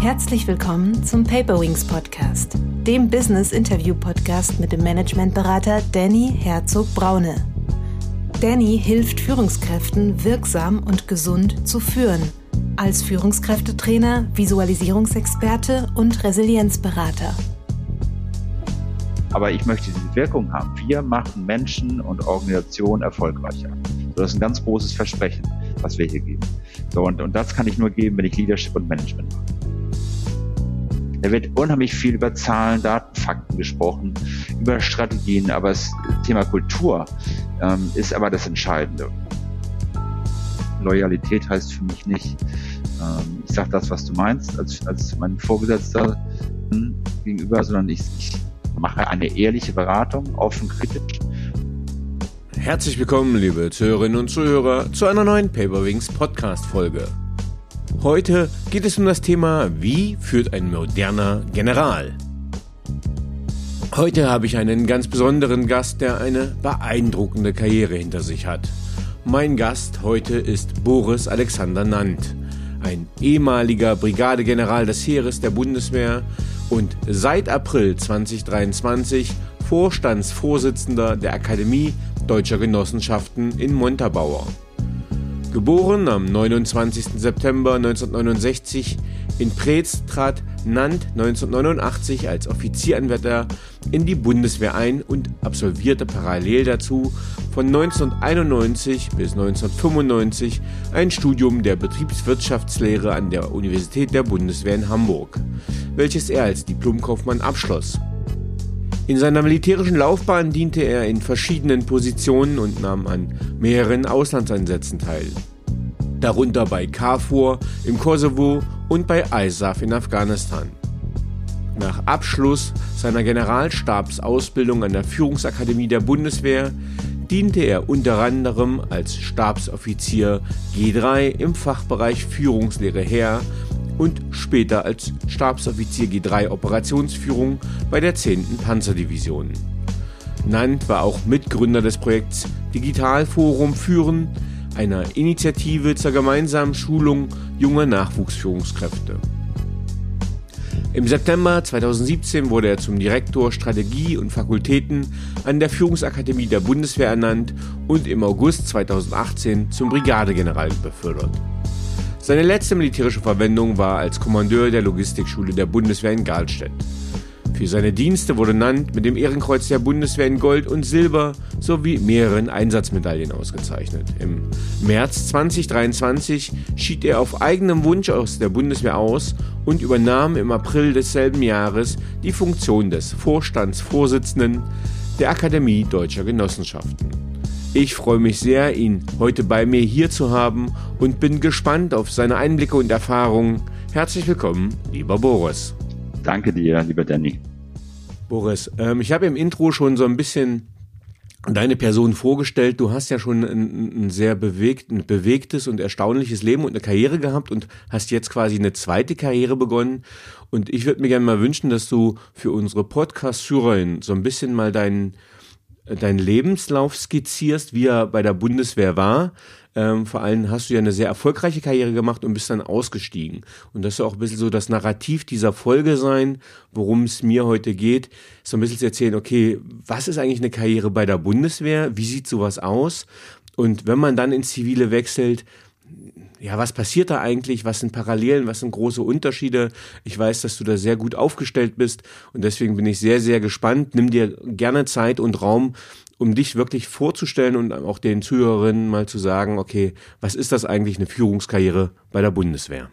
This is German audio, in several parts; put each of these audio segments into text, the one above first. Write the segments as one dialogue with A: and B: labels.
A: Herzlich willkommen zum Paperwings Podcast, dem Business Interview Podcast mit dem Managementberater Danny Herzog Braune. Danny hilft Führungskräften wirksam und gesund zu führen, als Führungskräftetrainer, Visualisierungsexperte und Resilienzberater.
B: Aber ich möchte diese Wirkung haben. Wir machen Menschen und Organisationen erfolgreicher. Das ist ein ganz großes Versprechen, was wir hier geben. So, und, und das kann ich nur geben, wenn ich Leadership und Management mache. Da wird unheimlich viel über Zahlen, Daten, Fakten gesprochen, über Strategien, aber das Thema Kultur ähm, ist aber das Entscheidende. Loyalität heißt für mich nicht, ähm, ich sage das, was du meinst, als, als mein Vorgesetzter gegenüber, sondern ich, ich mache eine ehrliche Beratung, offen kritisch.
C: Herzlich willkommen, liebe Zuhörerinnen und Zuhörer, zu einer neuen Paperwings Podcast Folge. Heute geht es um das Thema, wie führt ein moderner General? Heute habe ich einen ganz besonderen Gast, der eine beeindruckende Karriere hinter sich hat. Mein Gast heute ist Boris Alexander Nant, ein ehemaliger Brigadegeneral des Heeres der Bundeswehr und seit April 2023 Vorstandsvorsitzender der Akademie Deutscher Genossenschaften in Montabaur. Geboren am 29. September 1969 in Preetz trat Nant 1989 als Offizieranwärter in die Bundeswehr ein und absolvierte parallel dazu von 1991 bis 1995 ein Studium der Betriebswirtschaftslehre an der Universität der Bundeswehr in Hamburg, welches er als Diplomkaufmann abschloss. In seiner militärischen Laufbahn diente er in verschiedenen Positionen und nahm an mehreren Auslandseinsätzen teil. Darunter bei KFOR im Kosovo und bei ISAF in Afghanistan. Nach Abschluss seiner Generalstabsausbildung an der Führungsakademie der Bundeswehr diente er unter anderem als Stabsoffizier G3 im Fachbereich Führungslehre Heer und später als Stabsoffizier G3 Operationsführung bei der 10. Panzerdivision. Nant war auch Mitgründer des Projekts Digitalforum Führen, einer Initiative zur gemeinsamen Schulung junger Nachwuchsführungskräfte. Im September 2017 wurde er zum Direktor Strategie und Fakultäten an der Führungsakademie der Bundeswehr ernannt und im August 2018 zum Brigadegeneral befördert. Seine letzte militärische Verwendung war als Kommandeur der Logistikschule der Bundeswehr in Galstedt. Für seine Dienste wurde Nant mit dem Ehrenkreuz der Bundeswehr in Gold und Silber sowie mehreren Einsatzmedaillen ausgezeichnet. Im März 2023 schied er auf eigenem Wunsch aus der Bundeswehr aus und übernahm im April desselben Jahres die Funktion des Vorstandsvorsitzenden der Akademie Deutscher Genossenschaften. Ich freue mich sehr, ihn heute bei mir hier zu haben und bin gespannt auf seine Einblicke und Erfahrungen. Herzlich willkommen, lieber Boris.
B: Danke dir, lieber Danny.
C: Boris, ähm, ich habe im Intro schon so ein bisschen deine Person vorgestellt. Du hast ja schon ein, ein sehr bewegt, ein bewegtes und erstaunliches Leben und eine Karriere gehabt und hast jetzt quasi eine zweite Karriere begonnen. Und ich würde mir gerne mal wünschen, dass du für unsere Podcast-Führerin so ein bisschen mal deinen deinen Lebenslauf skizzierst, wie er bei der Bundeswehr war. Ähm, vor allem hast du ja eine sehr erfolgreiche Karriere gemacht und bist dann ausgestiegen. Und das soll auch ein bisschen so das Narrativ dieser Folge sein, worum es mir heute geht, so ein bisschen zu erzählen, okay, was ist eigentlich eine Karriere bei der Bundeswehr? Wie sieht sowas aus? Und wenn man dann ins Zivile wechselt, ja, was passiert da eigentlich? Was sind Parallelen? Was sind große Unterschiede? Ich weiß, dass du da sehr gut aufgestellt bist und deswegen bin ich sehr, sehr gespannt. Nimm dir gerne Zeit und Raum, um dich wirklich vorzustellen und auch den Zuhörerinnen mal zu sagen, okay, was ist das eigentlich eine Führungskarriere bei der Bundeswehr?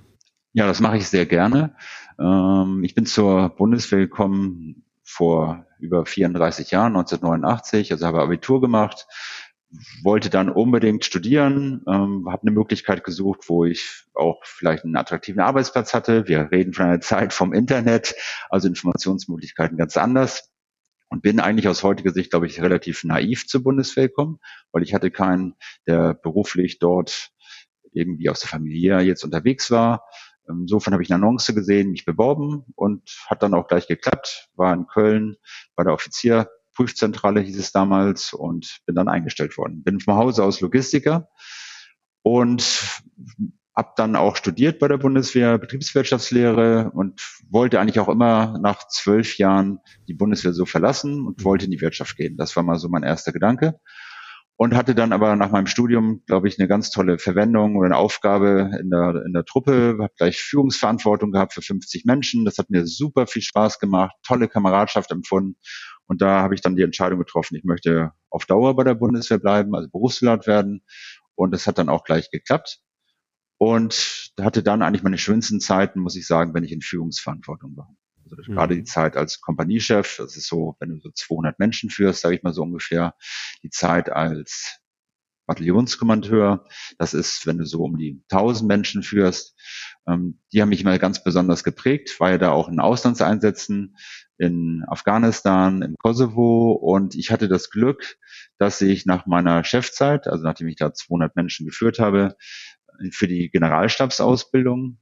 B: Ja, das mache ich sehr gerne. Ähm, ich bin zur Bundeswehr gekommen vor über 34 Jahren, 1989, also habe Abitur gemacht, wollte dann unbedingt studieren, ähm, habe eine Möglichkeit gesucht, wo ich auch vielleicht einen attraktiven Arbeitsplatz hatte. Wir reden von einer Zeit vom Internet, also Informationsmöglichkeiten ganz anders. Und bin eigentlich aus heutiger Sicht, glaube ich, relativ naiv zur Bundeswehr gekommen, weil ich hatte keinen, der beruflich dort irgendwie aus der Familie jetzt unterwegs war. Insofern habe ich eine Annonce gesehen, mich beworben und hat dann auch gleich geklappt. War in Köln bei der Offizier Prüfzentrale hieß es damals und bin dann eingestellt worden. Bin vom Hause aus Logistiker und habe dann auch studiert bei der Bundeswehr Betriebswirtschaftslehre und wollte eigentlich auch immer nach zwölf Jahren die Bundeswehr so verlassen und wollte in die Wirtschaft gehen. Das war mal so mein erster Gedanke und hatte dann aber nach meinem Studium, glaube ich, eine ganz tolle Verwendung oder eine Aufgabe in der, in der Truppe, habe gleich Führungsverantwortung gehabt für 50 Menschen. Das hat mir super viel Spaß gemacht, tolle Kameradschaft empfunden. Und da habe ich dann die Entscheidung getroffen, ich möchte auf Dauer bei der Bundeswehr bleiben, also Berufssoldat werden. Und das hat dann auch gleich geklappt. Und hatte dann eigentlich meine schönsten Zeiten, muss ich sagen, wenn ich in Führungsverantwortung war. Also mhm. gerade die Zeit als Kompaniechef, das ist so, wenn du so 200 Menschen führst, sage ich mal so ungefähr, die Zeit als Bataillonskommandeur, das ist, wenn du so um die 1000 Menschen führst, ähm, die haben mich immer ganz besonders geprägt, war ja da auch in Auslandseinsätzen in Afghanistan, im Kosovo und ich hatte das Glück, dass ich nach meiner Chefzeit, also nachdem ich da 200 Menschen geführt habe, für die Generalstabsausbildung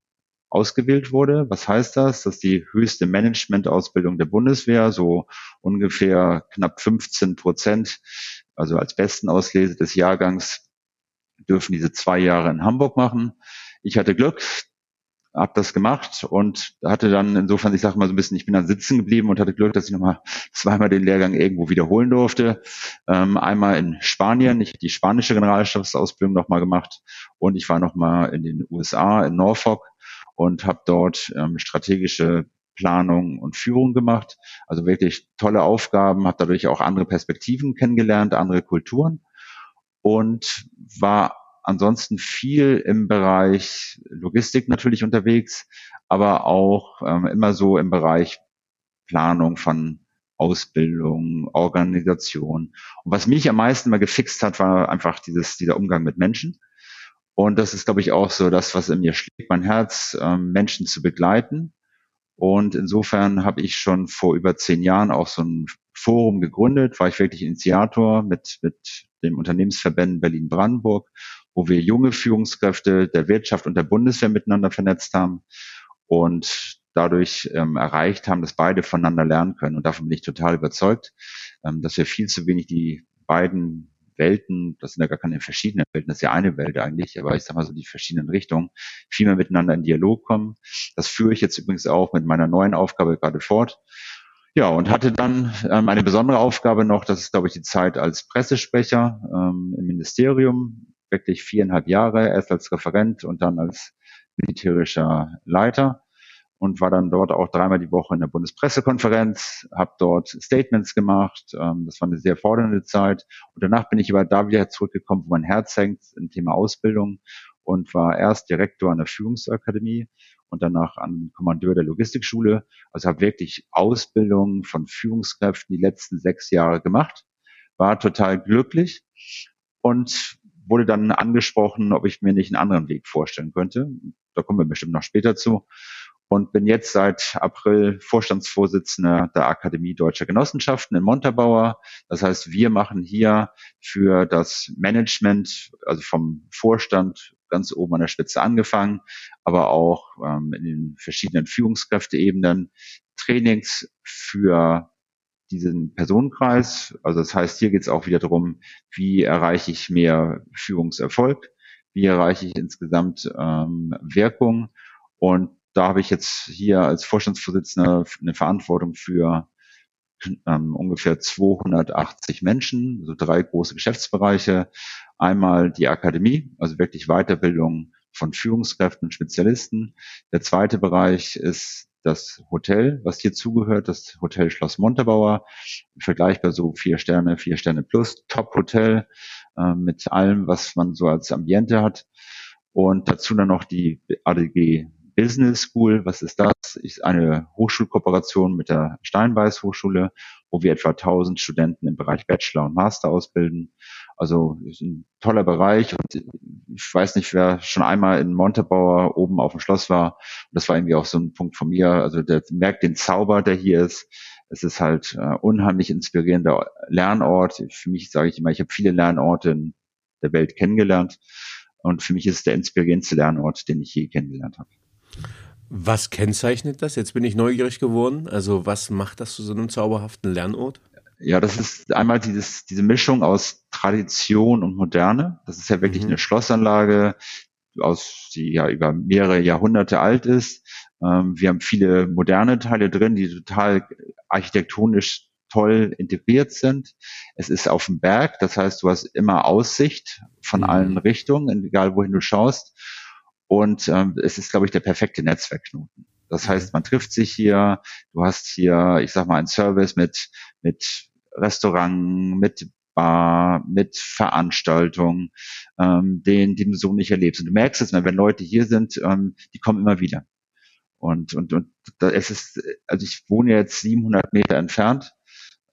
B: ausgewählt wurde. Was heißt das? Das ist die höchste Managementausbildung der Bundeswehr, so ungefähr knapp 15 Prozent, also als besten Auslese des Jahrgangs dürfen diese zwei Jahre in Hamburg machen. Ich hatte Glück, habe das gemacht und hatte dann insofern, ich sage mal so ein bisschen, ich bin dann sitzen geblieben und hatte Glück, dass ich nochmal zweimal den Lehrgang irgendwo wiederholen durfte. Ähm, einmal in Spanien, ich die spanische Generalstabsausbildung nochmal gemacht und ich war nochmal in den USA, in Norfolk und habe dort ähm, strategische Planung und Führung gemacht. Also wirklich tolle Aufgaben, habe dadurch auch andere Perspektiven kennengelernt, andere Kulturen und war ansonsten viel im Bereich Logistik natürlich unterwegs, aber auch ähm, immer so im Bereich Planung von Ausbildung, Organisation. Und was mich am meisten mal gefixt hat, war einfach dieses, dieser Umgang mit Menschen. Und das ist, glaube ich, auch so das, was in mir schlägt, mein Herz, ähm, Menschen zu begleiten. Und insofern habe ich schon vor über zehn Jahren auch so ein Forum gegründet, war ich wirklich Initiator mit, mit dem Unternehmensverbänden Berlin-Brandenburg, wo wir junge Führungskräfte der Wirtschaft und der Bundeswehr miteinander vernetzt haben und dadurch ähm, erreicht haben, dass beide voneinander lernen können. Und davon bin ich total überzeugt, ähm, dass wir viel zu wenig die beiden Welten, das sind ja gar keine verschiedenen Welten, das ist ja eine Welt eigentlich, aber ich sag mal so die verschiedenen Richtungen, viel mehr miteinander in Dialog kommen. Das führe ich jetzt übrigens auch mit meiner neuen Aufgabe gerade fort. Ja, und hatte dann ähm, eine besondere Aufgabe noch, das ist, glaube ich, die Zeit als Pressesprecher ähm, im Ministerium, wirklich viereinhalb Jahre, erst als Referent und dann als militärischer Leiter und war dann dort auch dreimal die Woche in der Bundespressekonferenz, habe dort Statements gemacht. Ähm, das war eine sehr fordernde Zeit. Und danach bin ich aber da wieder zurückgekommen, wo mein Herz hängt, im Thema Ausbildung und war erst Direktor an der Führungsakademie und danach an Kommandeur der Logistikschule. Also habe wirklich Ausbildung von Führungskräften die letzten sechs Jahre gemacht, war total glücklich und wurde dann angesprochen, ob ich mir nicht einen anderen Weg vorstellen könnte. Da kommen wir bestimmt noch später zu und bin jetzt seit April Vorstandsvorsitzender der Akademie Deutscher Genossenschaften in Montabaur. Das heißt, wir machen hier für das Management, also vom Vorstand ganz oben an der Spitze angefangen, aber auch ähm, in den verschiedenen Führungskräfteebenen Trainings für diesen Personenkreis. Also das heißt, hier geht es auch wieder darum, wie erreiche ich mehr Führungserfolg, wie erreiche ich insgesamt ähm, Wirkung und da habe ich jetzt hier als Vorstandsvorsitzender eine Verantwortung für ähm, ungefähr 280 Menschen, so drei große Geschäftsbereiche. Einmal die Akademie, also wirklich Weiterbildung von Führungskräften und Spezialisten. Der zweite Bereich ist das Hotel, was hier zugehört, das Hotel Schloss Montabaur, vergleichbar so vier Sterne, vier Sterne plus, Top-Hotel äh, mit allem, was man so als Ambiente hat. Und dazu dann noch die ADG Business School, was ist das? Ist eine Hochschulkooperation mit der Steinbeiß Hochschule, wo wir etwa 1000 Studenten im Bereich Bachelor und Master ausbilden. Also ist ein toller Bereich und ich weiß nicht, wer schon einmal in Montebauer oben auf dem Schloss war. das war irgendwie auch so ein Punkt von mir. Also der merkt den Zauber, der hier ist. Es ist halt äh, unheimlich inspirierender Lernort. Für mich sage ich immer, ich habe viele Lernorte in der Welt kennengelernt. Und für mich ist es der inspirierendste Lernort, den ich je kennengelernt habe.
C: Was kennzeichnet das? Jetzt bin ich neugierig geworden. Also was macht das zu so einem zauberhaften Lernort?
B: Ja, das ist einmal dieses, diese Mischung aus Tradition und Moderne. Das ist ja wirklich mhm. eine Schlossanlage, aus, die ja über mehrere Jahrhunderte alt ist. Ähm, wir haben viele moderne Teile drin, die total architektonisch toll integriert sind. Es ist auf dem Berg, das heißt, du hast immer Aussicht von mhm. allen Richtungen, egal wohin du schaust. Und ähm, es ist, glaube ich, der perfekte Netzwerkknoten. Das heißt, man trifft sich hier, du hast hier, ich sag mal, einen Service mit, mit Restaurant, mit Bar, mit Veranstaltungen, ähm, den, den du so nicht erlebst. Und du merkst es, wenn Leute hier sind, ähm, die kommen immer wieder. Und, und, und da, es ist, also ich wohne jetzt 700 Meter entfernt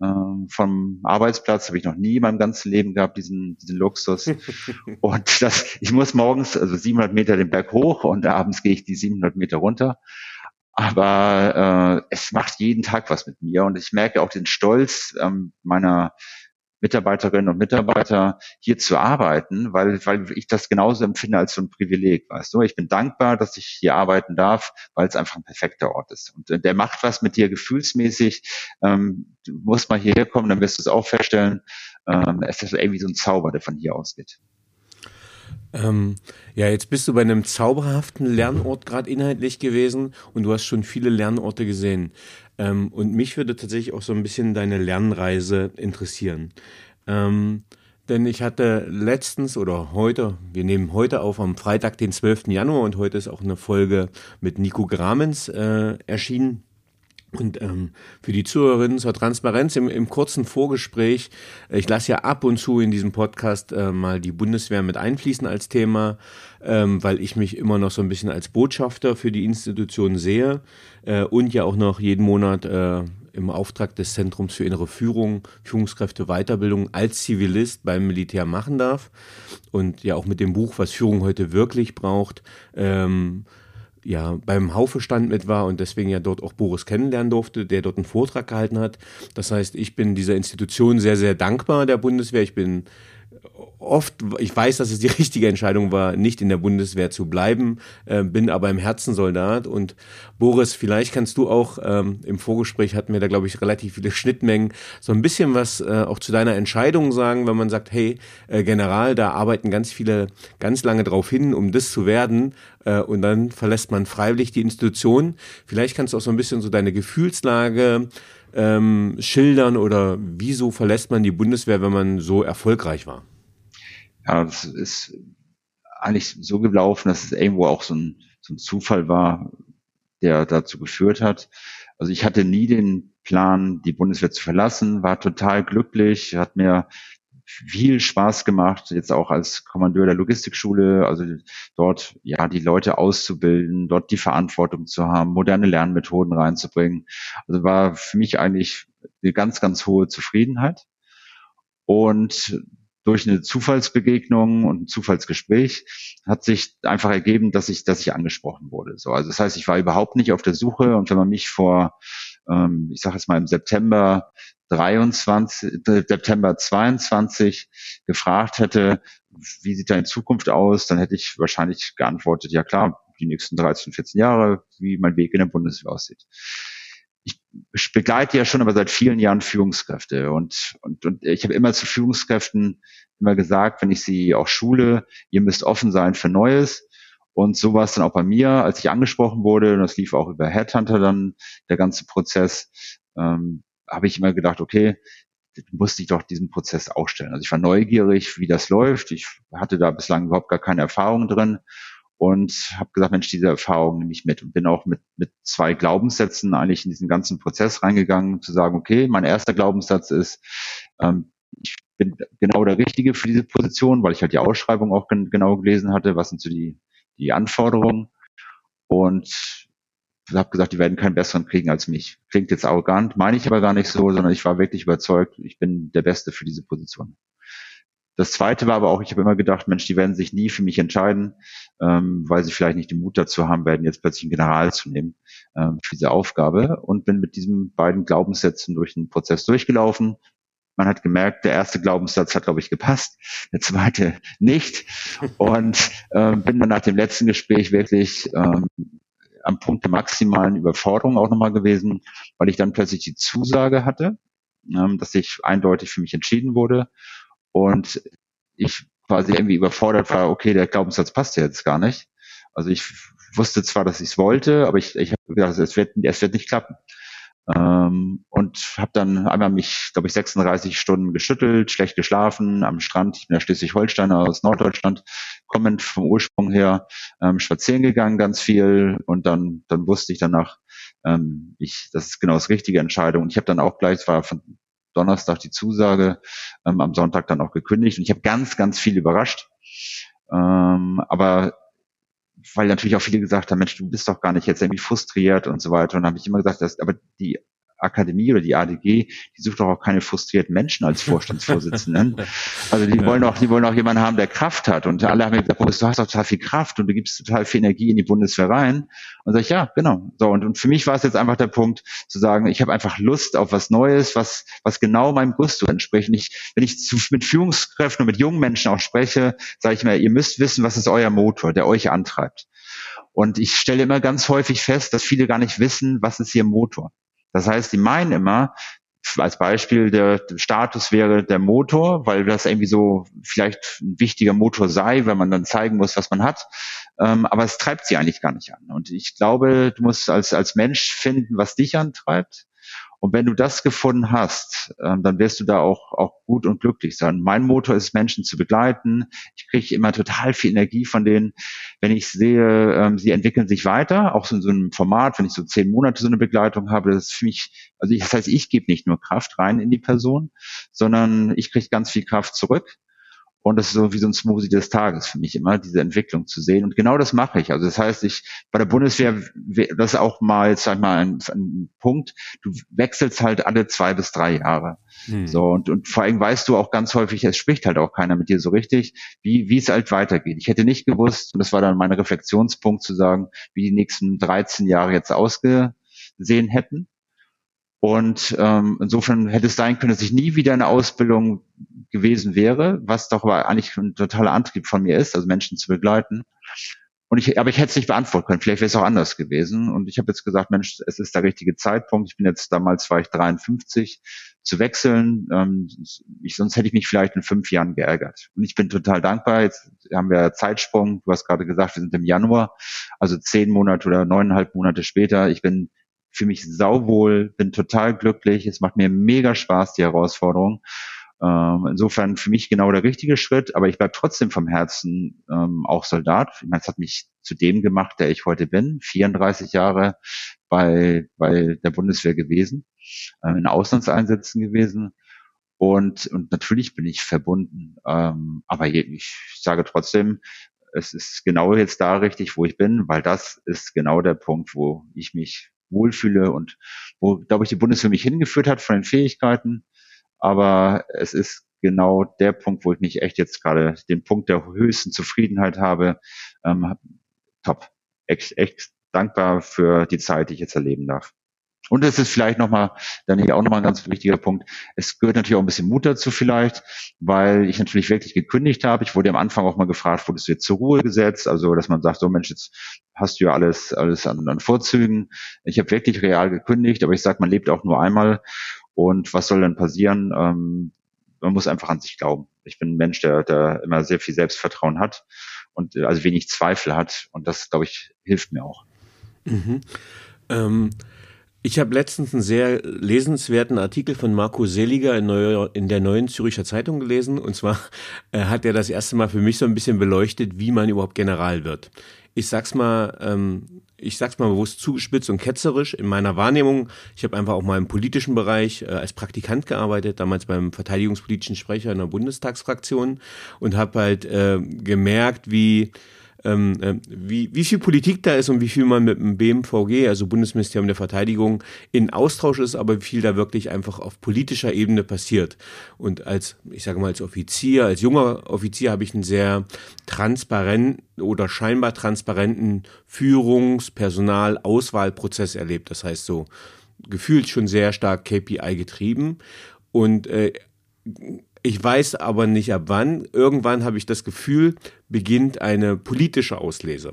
B: ähm, vom Arbeitsplatz, habe ich noch nie in meinem ganzen Leben gehabt, diesen, diesen Luxus. und das, ich muss morgens, also 700 Meter den Berg hoch und abends gehe ich die 700 Meter runter. Aber äh, es macht jeden Tag was mit mir und ich merke auch den Stolz ähm, meiner Mitarbeiterinnen und Mitarbeiter hier zu arbeiten, weil, weil ich das genauso empfinde als so ein Privileg, weißt du. Ich bin dankbar, dass ich hier arbeiten darf, weil es einfach ein perfekter Ort ist. Und äh, der macht was mit dir gefühlsmäßig. Ähm, du musst mal hierher kommen, dann wirst du es auch feststellen. Ähm, es ist irgendwie so ein Zauber, der von hier ausgeht.
C: Ähm, ja, jetzt bist du bei einem zauberhaften Lernort gerade inhaltlich gewesen und du hast schon viele Lernorte gesehen. Ähm, und mich würde tatsächlich auch so ein bisschen deine Lernreise interessieren. Ähm, denn ich hatte letztens oder heute, wir nehmen heute auf am Freitag, den 12. Januar und heute ist auch eine Folge mit Nico Gramens äh, erschienen. Und ähm, für die Zuhörerinnen zur Transparenz im, im kurzen Vorgespräch, äh, ich lasse ja ab und zu in diesem Podcast äh, mal die Bundeswehr mit einfließen als Thema, ähm, weil ich mich immer noch so ein bisschen als Botschafter für die Institution sehe äh, und ja auch noch jeden Monat äh, im Auftrag des Zentrums für innere Führung, Führungskräfte Weiterbildung als Zivilist beim Militär machen darf. Und ja auch mit dem Buch, was Führung heute wirklich braucht, ähm, ja beim Haufe-Stand mit war und deswegen ja dort auch Boris kennenlernen durfte, der dort einen Vortrag gehalten hat. Das heißt, ich bin dieser Institution sehr, sehr dankbar der Bundeswehr. Ich bin oft, ich weiß, dass es die richtige Entscheidung war, nicht in der Bundeswehr zu bleiben, äh, bin aber im Herzen Soldat. Und Boris, vielleicht kannst du auch, ähm, im Vorgespräch hatten wir da, glaube ich, relativ viele Schnittmengen, so ein bisschen was äh, auch zu deiner Entscheidung sagen, wenn man sagt, hey, äh, General, da arbeiten ganz viele ganz lange drauf hin, um das zu werden. Äh, und dann verlässt man freiwillig die Institution. Vielleicht kannst du auch so ein bisschen so deine Gefühlslage ähm, schildern oder wieso verlässt man die Bundeswehr, wenn man so erfolgreich war?
B: Ja, das ist eigentlich so gelaufen, dass es irgendwo auch so ein, so ein Zufall war, der dazu geführt hat. Also ich hatte nie den Plan, die Bundeswehr zu verlassen, war total glücklich, hat mir viel Spaß gemacht, jetzt auch als Kommandeur der Logistikschule, also dort ja die Leute auszubilden, dort die Verantwortung zu haben, moderne Lernmethoden reinzubringen. Also war für mich eigentlich eine ganz, ganz hohe Zufriedenheit. Und durch eine Zufallsbegegnung und ein Zufallsgespräch hat sich einfach ergeben, dass ich, dass ich angesprochen wurde. So, also das heißt, ich war überhaupt nicht auf der Suche und wenn man mich vor, ähm, ich sage jetzt mal im September 23, äh, September 22 gefragt hätte, wie sieht deine Zukunft aus, dann hätte ich wahrscheinlich geantwortet, ja klar, die nächsten 13, 14 Jahre, wie mein Weg in der Bundeswehr aussieht ich begleite ja schon aber seit vielen Jahren Führungskräfte und, und, und ich habe immer zu Führungskräften immer gesagt, wenn ich sie auch schule, ihr müsst offen sein für Neues. Und so war es dann auch bei mir, als ich angesprochen wurde, und das lief auch über Headhunter dann, der ganze Prozess, ähm, habe ich immer gedacht, okay, musste ich doch diesen Prozess auch stellen. Also ich war neugierig, wie das läuft. Ich hatte da bislang überhaupt gar keine Erfahrung drin und habe gesagt, Mensch, diese Erfahrung nehme ich mit und bin auch mit, mit zwei Glaubenssätzen eigentlich in diesen ganzen Prozess reingegangen, zu sagen, okay, mein erster Glaubenssatz ist, ähm, ich bin genau der Richtige für diese Position, weil ich halt die Ausschreibung auch gen genau gelesen hatte, was sind so die, die Anforderungen und habe gesagt, die werden keinen besseren kriegen als mich. Klingt jetzt arrogant, meine ich aber gar nicht so, sondern ich war wirklich überzeugt, ich bin der Beste für diese Position. Das zweite war aber auch, ich habe immer gedacht, Mensch, die werden sich nie für mich entscheiden, ähm, weil sie vielleicht nicht den Mut dazu haben werden, jetzt plötzlich einen General zu nehmen ähm, für diese Aufgabe und bin mit diesen beiden Glaubenssätzen durch den Prozess durchgelaufen. Man hat gemerkt, der erste Glaubenssatz hat, glaube ich, gepasst, der zweite nicht. Und ähm, bin dann nach dem letzten Gespräch wirklich ähm, am Punkt der maximalen Überforderung auch nochmal gewesen, weil ich dann plötzlich die Zusage hatte, ähm, dass ich eindeutig für mich entschieden wurde und ich quasi irgendwie überfordert war, okay, der Glaubenssatz passt ja jetzt gar nicht. Also ich wusste zwar, dass ich es wollte, aber ich, ich habe gedacht, es wird, es wird nicht klappen. Ähm, und habe dann einmal mich, glaube ich, 36 Stunden geschüttelt, schlecht geschlafen am Strand. Ich bin ja Schleswig-Holsteiner aus Norddeutschland, kommend vom Ursprung her, ähm, spazieren gegangen ganz viel und dann, dann wusste ich danach, ähm, ich, das ist genau das richtige Entscheidung. Und ich habe dann auch gleich, es war von Donnerstag die Zusage, ähm, am Sonntag dann auch gekündigt und ich habe ganz, ganz viel überrascht. Ähm, aber weil natürlich auch viele gesagt haben, Mensch, du bist doch gar nicht jetzt irgendwie frustriert und so weiter. Und habe ich immer gesagt, dass, aber die Akademie oder die ADG, die sucht doch auch keine frustrierten Menschen als Vorstandsvorsitzenden. also die wollen auch, die wollen auch jemanden haben, der Kraft hat. Und alle haben mir gesagt, du hast doch total viel Kraft und du gibst total viel Energie in die Bundeswehr rein. Und sag ich, ja, genau. So, und, und für mich war es jetzt einfach der Punkt zu sagen, ich habe einfach Lust auf was Neues, was, was genau meinem Gusto entspricht. Und ich, wenn ich zu, mit Führungskräften und mit jungen Menschen auch spreche, sage ich mir, ihr müsst wissen, was ist euer Motor, der euch antreibt. Und ich stelle immer ganz häufig fest, dass viele gar nicht wissen, was ist ihr Motor. Das heißt, die meinen immer, als Beispiel, der Status wäre der Motor, weil das irgendwie so vielleicht ein wichtiger Motor sei, wenn man dann zeigen muss, was man hat. Ähm, aber es treibt sie eigentlich gar nicht an. Und ich glaube, du musst als, als Mensch finden, was dich antreibt. Und wenn du das gefunden hast, ähm, dann wirst du da auch, auch gut und glücklich sein. Mein Motor ist, Menschen zu begleiten. Ich kriege immer total viel Energie von denen. Wenn ich sehe, ähm, sie entwickeln sich weiter, auch so in so einem Format, wenn ich so zehn Monate so eine Begleitung habe, das ist für mich, also ich, das heißt, ich gebe nicht nur Kraft rein in die Person, sondern ich kriege ganz viel Kraft zurück. Und das ist so wie so ein Smoothie des Tages für mich immer, diese Entwicklung zu sehen. Und genau das mache ich. Also das heißt, ich bei der Bundeswehr, das ist auch mal, jetzt sag ich mal, ein, ein Punkt, du wechselst halt alle zwei bis drei Jahre. Hm. So, und, und vor allem weißt du auch ganz häufig, es spricht halt auch keiner mit dir so richtig, wie, wie es halt weitergeht. Ich hätte nicht gewusst, und das war dann mein Reflexionspunkt zu sagen, wie die nächsten 13 Jahre jetzt ausgesehen hätten. Und ähm, insofern hätte es sein können, dass ich nie wieder eine Ausbildung gewesen wäre, was doch aber eigentlich ein totaler Antrieb von mir ist, also Menschen zu begleiten. Und ich, aber ich hätte es nicht beantworten können. Vielleicht wäre es auch anders gewesen. Und ich habe jetzt gesagt, Mensch, es ist der richtige Zeitpunkt. Ich bin jetzt damals war ich 53 zu wechseln. Ähm, ich, sonst hätte ich mich vielleicht in fünf Jahren geärgert. Und ich bin total dankbar. Jetzt haben wir Zeitsprung. Du hast gerade gesagt, wir sind im Januar, also zehn Monate oder neuneinhalb Monate später. Ich bin fühle mich sauwohl, bin total glücklich. Es macht mir mega Spaß, die Herausforderung. Ähm, insofern für mich genau der richtige Schritt, aber ich bleibe trotzdem vom Herzen ähm, auch Soldat. Ich meine, es hat mich zu dem gemacht, der ich heute bin. 34 Jahre bei, bei der Bundeswehr gewesen, äh, in Auslandseinsätzen gewesen. Und, und natürlich bin ich verbunden. Ähm, aber ich sage trotzdem, es ist genau jetzt da richtig, wo ich bin, weil das ist genau der Punkt, wo ich mich wohlfühle und wo, glaube ich, die Bundeswehr mich hingeführt hat von den Fähigkeiten. Aber es ist genau der Punkt, wo ich mich echt jetzt gerade den Punkt der höchsten Zufriedenheit habe. Ähm, top. Echt, echt dankbar für die Zeit, die ich jetzt erleben darf. Und es ist vielleicht nochmal, dann hier auch nochmal ein ganz wichtiger Punkt. Es gehört natürlich auch ein bisschen Mut dazu vielleicht, weil ich natürlich wirklich gekündigt habe. Ich wurde am Anfang auch mal gefragt, wurdest du jetzt zur Ruhe gesetzt? Also, dass man sagt, so Mensch, jetzt hast du ja alles, alles an, an Vorzügen. Ich habe wirklich real gekündigt, aber ich sage, man lebt auch nur einmal. Und was soll denn passieren? Ähm, man muss einfach an sich glauben. Ich bin ein Mensch, der, der immer sehr viel Selbstvertrauen hat und äh, also wenig Zweifel hat. Und das, glaube ich, hilft mir auch.
C: Mhm. Ähm ich habe letztens einen sehr lesenswerten Artikel von Marco Seliger in, Neu in der Neuen Züricher Zeitung gelesen. Und zwar äh, hat er das erste Mal für mich so ein bisschen beleuchtet, wie man überhaupt General wird. Ich sag's mal, ähm, ich sag's mal bewusst zugespitzt und ketzerisch in meiner Wahrnehmung. Ich habe einfach auch mal im politischen Bereich äh, als Praktikant gearbeitet, damals beim verteidigungspolitischen Sprecher in der Bundestagsfraktion und habe halt äh, gemerkt, wie ähm, äh, wie, wie viel Politik da ist und wie viel man mit dem BMVG, also Bundesministerium der Verteidigung, in Austausch ist, aber wie viel da wirklich einfach auf politischer Ebene passiert. Und als, ich sage mal, als Offizier, als junger Offizier habe ich einen sehr transparenten oder scheinbar transparenten Führungs-, Personal-, Auswahlprozess erlebt. Das heißt so gefühlt schon sehr stark KPI getrieben. Und äh, ich weiß aber nicht ab wann. Irgendwann habe ich das Gefühl, beginnt eine politische Auslese.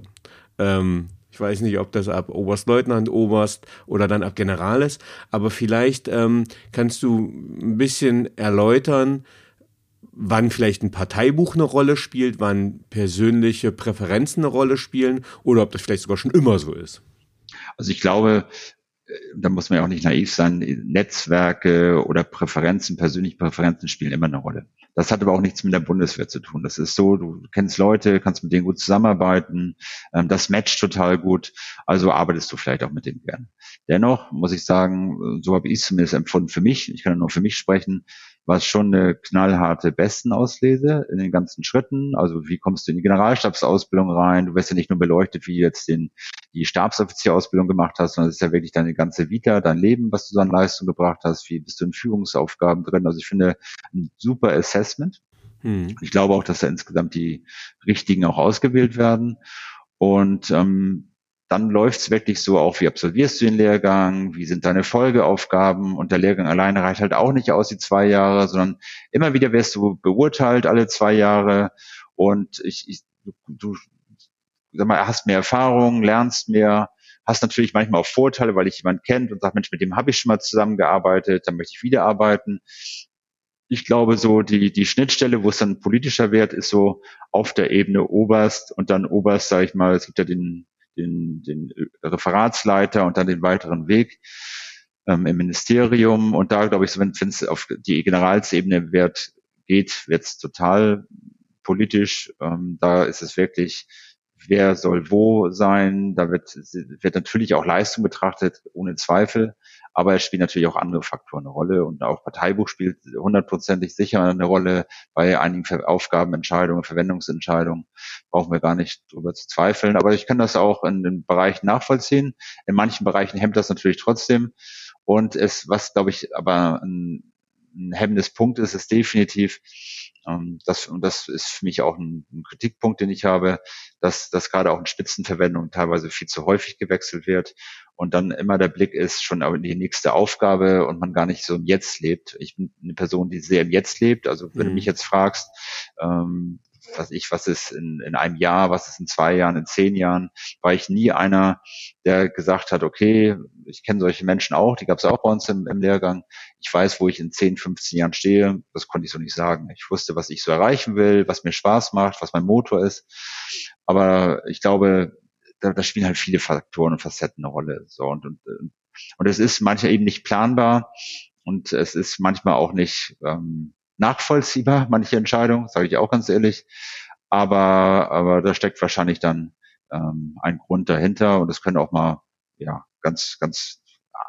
C: Ähm, ich weiß nicht, ob das ab Oberstleutnant, Oberst oder dann ab General ist, aber vielleicht ähm, kannst du ein bisschen erläutern, wann vielleicht ein Parteibuch eine Rolle spielt, wann persönliche Präferenzen eine Rolle spielen oder ob das vielleicht sogar schon immer so ist.
B: Also ich glaube, da muss man ja auch nicht naiv sein, Netzwerke oder Präferenzen, persönliche Präferenzen spielen immer eine Rolle. Das hat aber auch nichts mit der Bundeswehr zu tun. Das ist so, du kennst Leute, kannst mit denen gut zusammenarbeiten, ähm, das matcht total gut, also arbeitest du vielleicht auch mit denen gern. Dennoch muss ich sagen, so habe ich es zumindest empfunden für mich, ich kann nur für mich sprechen, war es schon eine knallharte Bestenauslese in den ganzen Schritten. Also wie kommst du in die Generalstabsausbildung rein? Du wirst ja nicht nur beleuchtet, wie du jetzt den, die Stabsoffizierausbildung gemacht hast, sondern es ist ja wirklich deine ganze Vita, dein Leben, was du so an Leistung gebracht hast. Wie bist du in Führungsaufgaben drin? Also ich finde ein super Assessment. Hm. Ich glaube auch, dass da insgesamt die richtigen auch ausgewählt werden. Und ähm, dann läuft's wirklich so auch, wie absolvierst du den Lehrgang, wie sind deine Folgeaufgaben? Und der Lehrgang alleine reicht halt auch nicht aus, die zwei Jahre, sondern immer wieder wirst du beurteilt alle zwei Jahre. Und ich, ich du, sag mal, hast mehr Erfahrung, lernst mehr, hast natürlich manchmal auch Vorteile, weil ich jemand kennt und sagt, Mensch, mit dem habe ich schon mal zusammengearbeitet, dann möchte ich wieder arbeiten. Ich glaube, so die, die Schnittstelle, wo es dann politischer Wert ist, so auf der Ebene Oberst und dann Oberst, sage ich mal, es gibt ja den den, den Referatsleiter und dann den weiteren Weg ähm, im Ministerium. Und da glaube ich, wenn es auf die Generalsebene wird, geht, wird es total politisch. Ähm, da ist es wirklich, wer soll wo sein. Da wird, wird natürlich auch Leistung betrachtet, ohne Zweifel aber es spielen natürlich auch andere Faktoren eine Rolle und auch Parteibuch spielt hundertprozentig sicher eine Rolle bei einigen Aufgabenentscheidungen, Verwendungsentscheidungen. Brauchen wir gar nicht drüber zu zweifeln. Aber ich kann das auch in den Bereichen nachvollziehen. In manchen Bereichen hemmt das natürlich trotzdem. Und es, was glaube ich aber ein, ein hemmendes Punkt ist, ist definitiv, das, und das ist für mich auch ein, ein, Kritikpunkt, den ich habe, dass, dass gerade auch in Spitzenverwendung teilweise viel zu häufig gewechselt wird und dann immer der Blick ist schon in die nächste Aufgabe und man gar nicht so im Jetzt lebt. Ich bin eine Person, die sehr im Jetzt lebt. Also wenn mhm. du mich jetzt fragst, ähm, was ich, was ist in, in einem Jahr, was ist in zwei Jahren, in zehn Jahren, war ich nie einer, der gesagt hat, okay, ich kenne solche Menschen auch, die gab es auch bei uns im, im Lehrgang. Ich weiß, wo ich in 10, 15 Jahren stehe. Das konnte ich so nicht sagen. Ich wusste, was ich so erreichen will, was mir Spaß macht, was mein Motor ist. Aber ich glaube, da, da spielen halt viele Faktoren und Facetten eine Rolle. So und, und, und es ist manchmal eben nicht planbar und es ist manchmal auch nicht ähm, nachvollziehbar, manche Entscheidungen, sage ich auch ganz ehrlich. Aber, aber da steckt wahrscheinlich dann ähm, ein Grund dahinter und es können auch mal ja ganz, ganz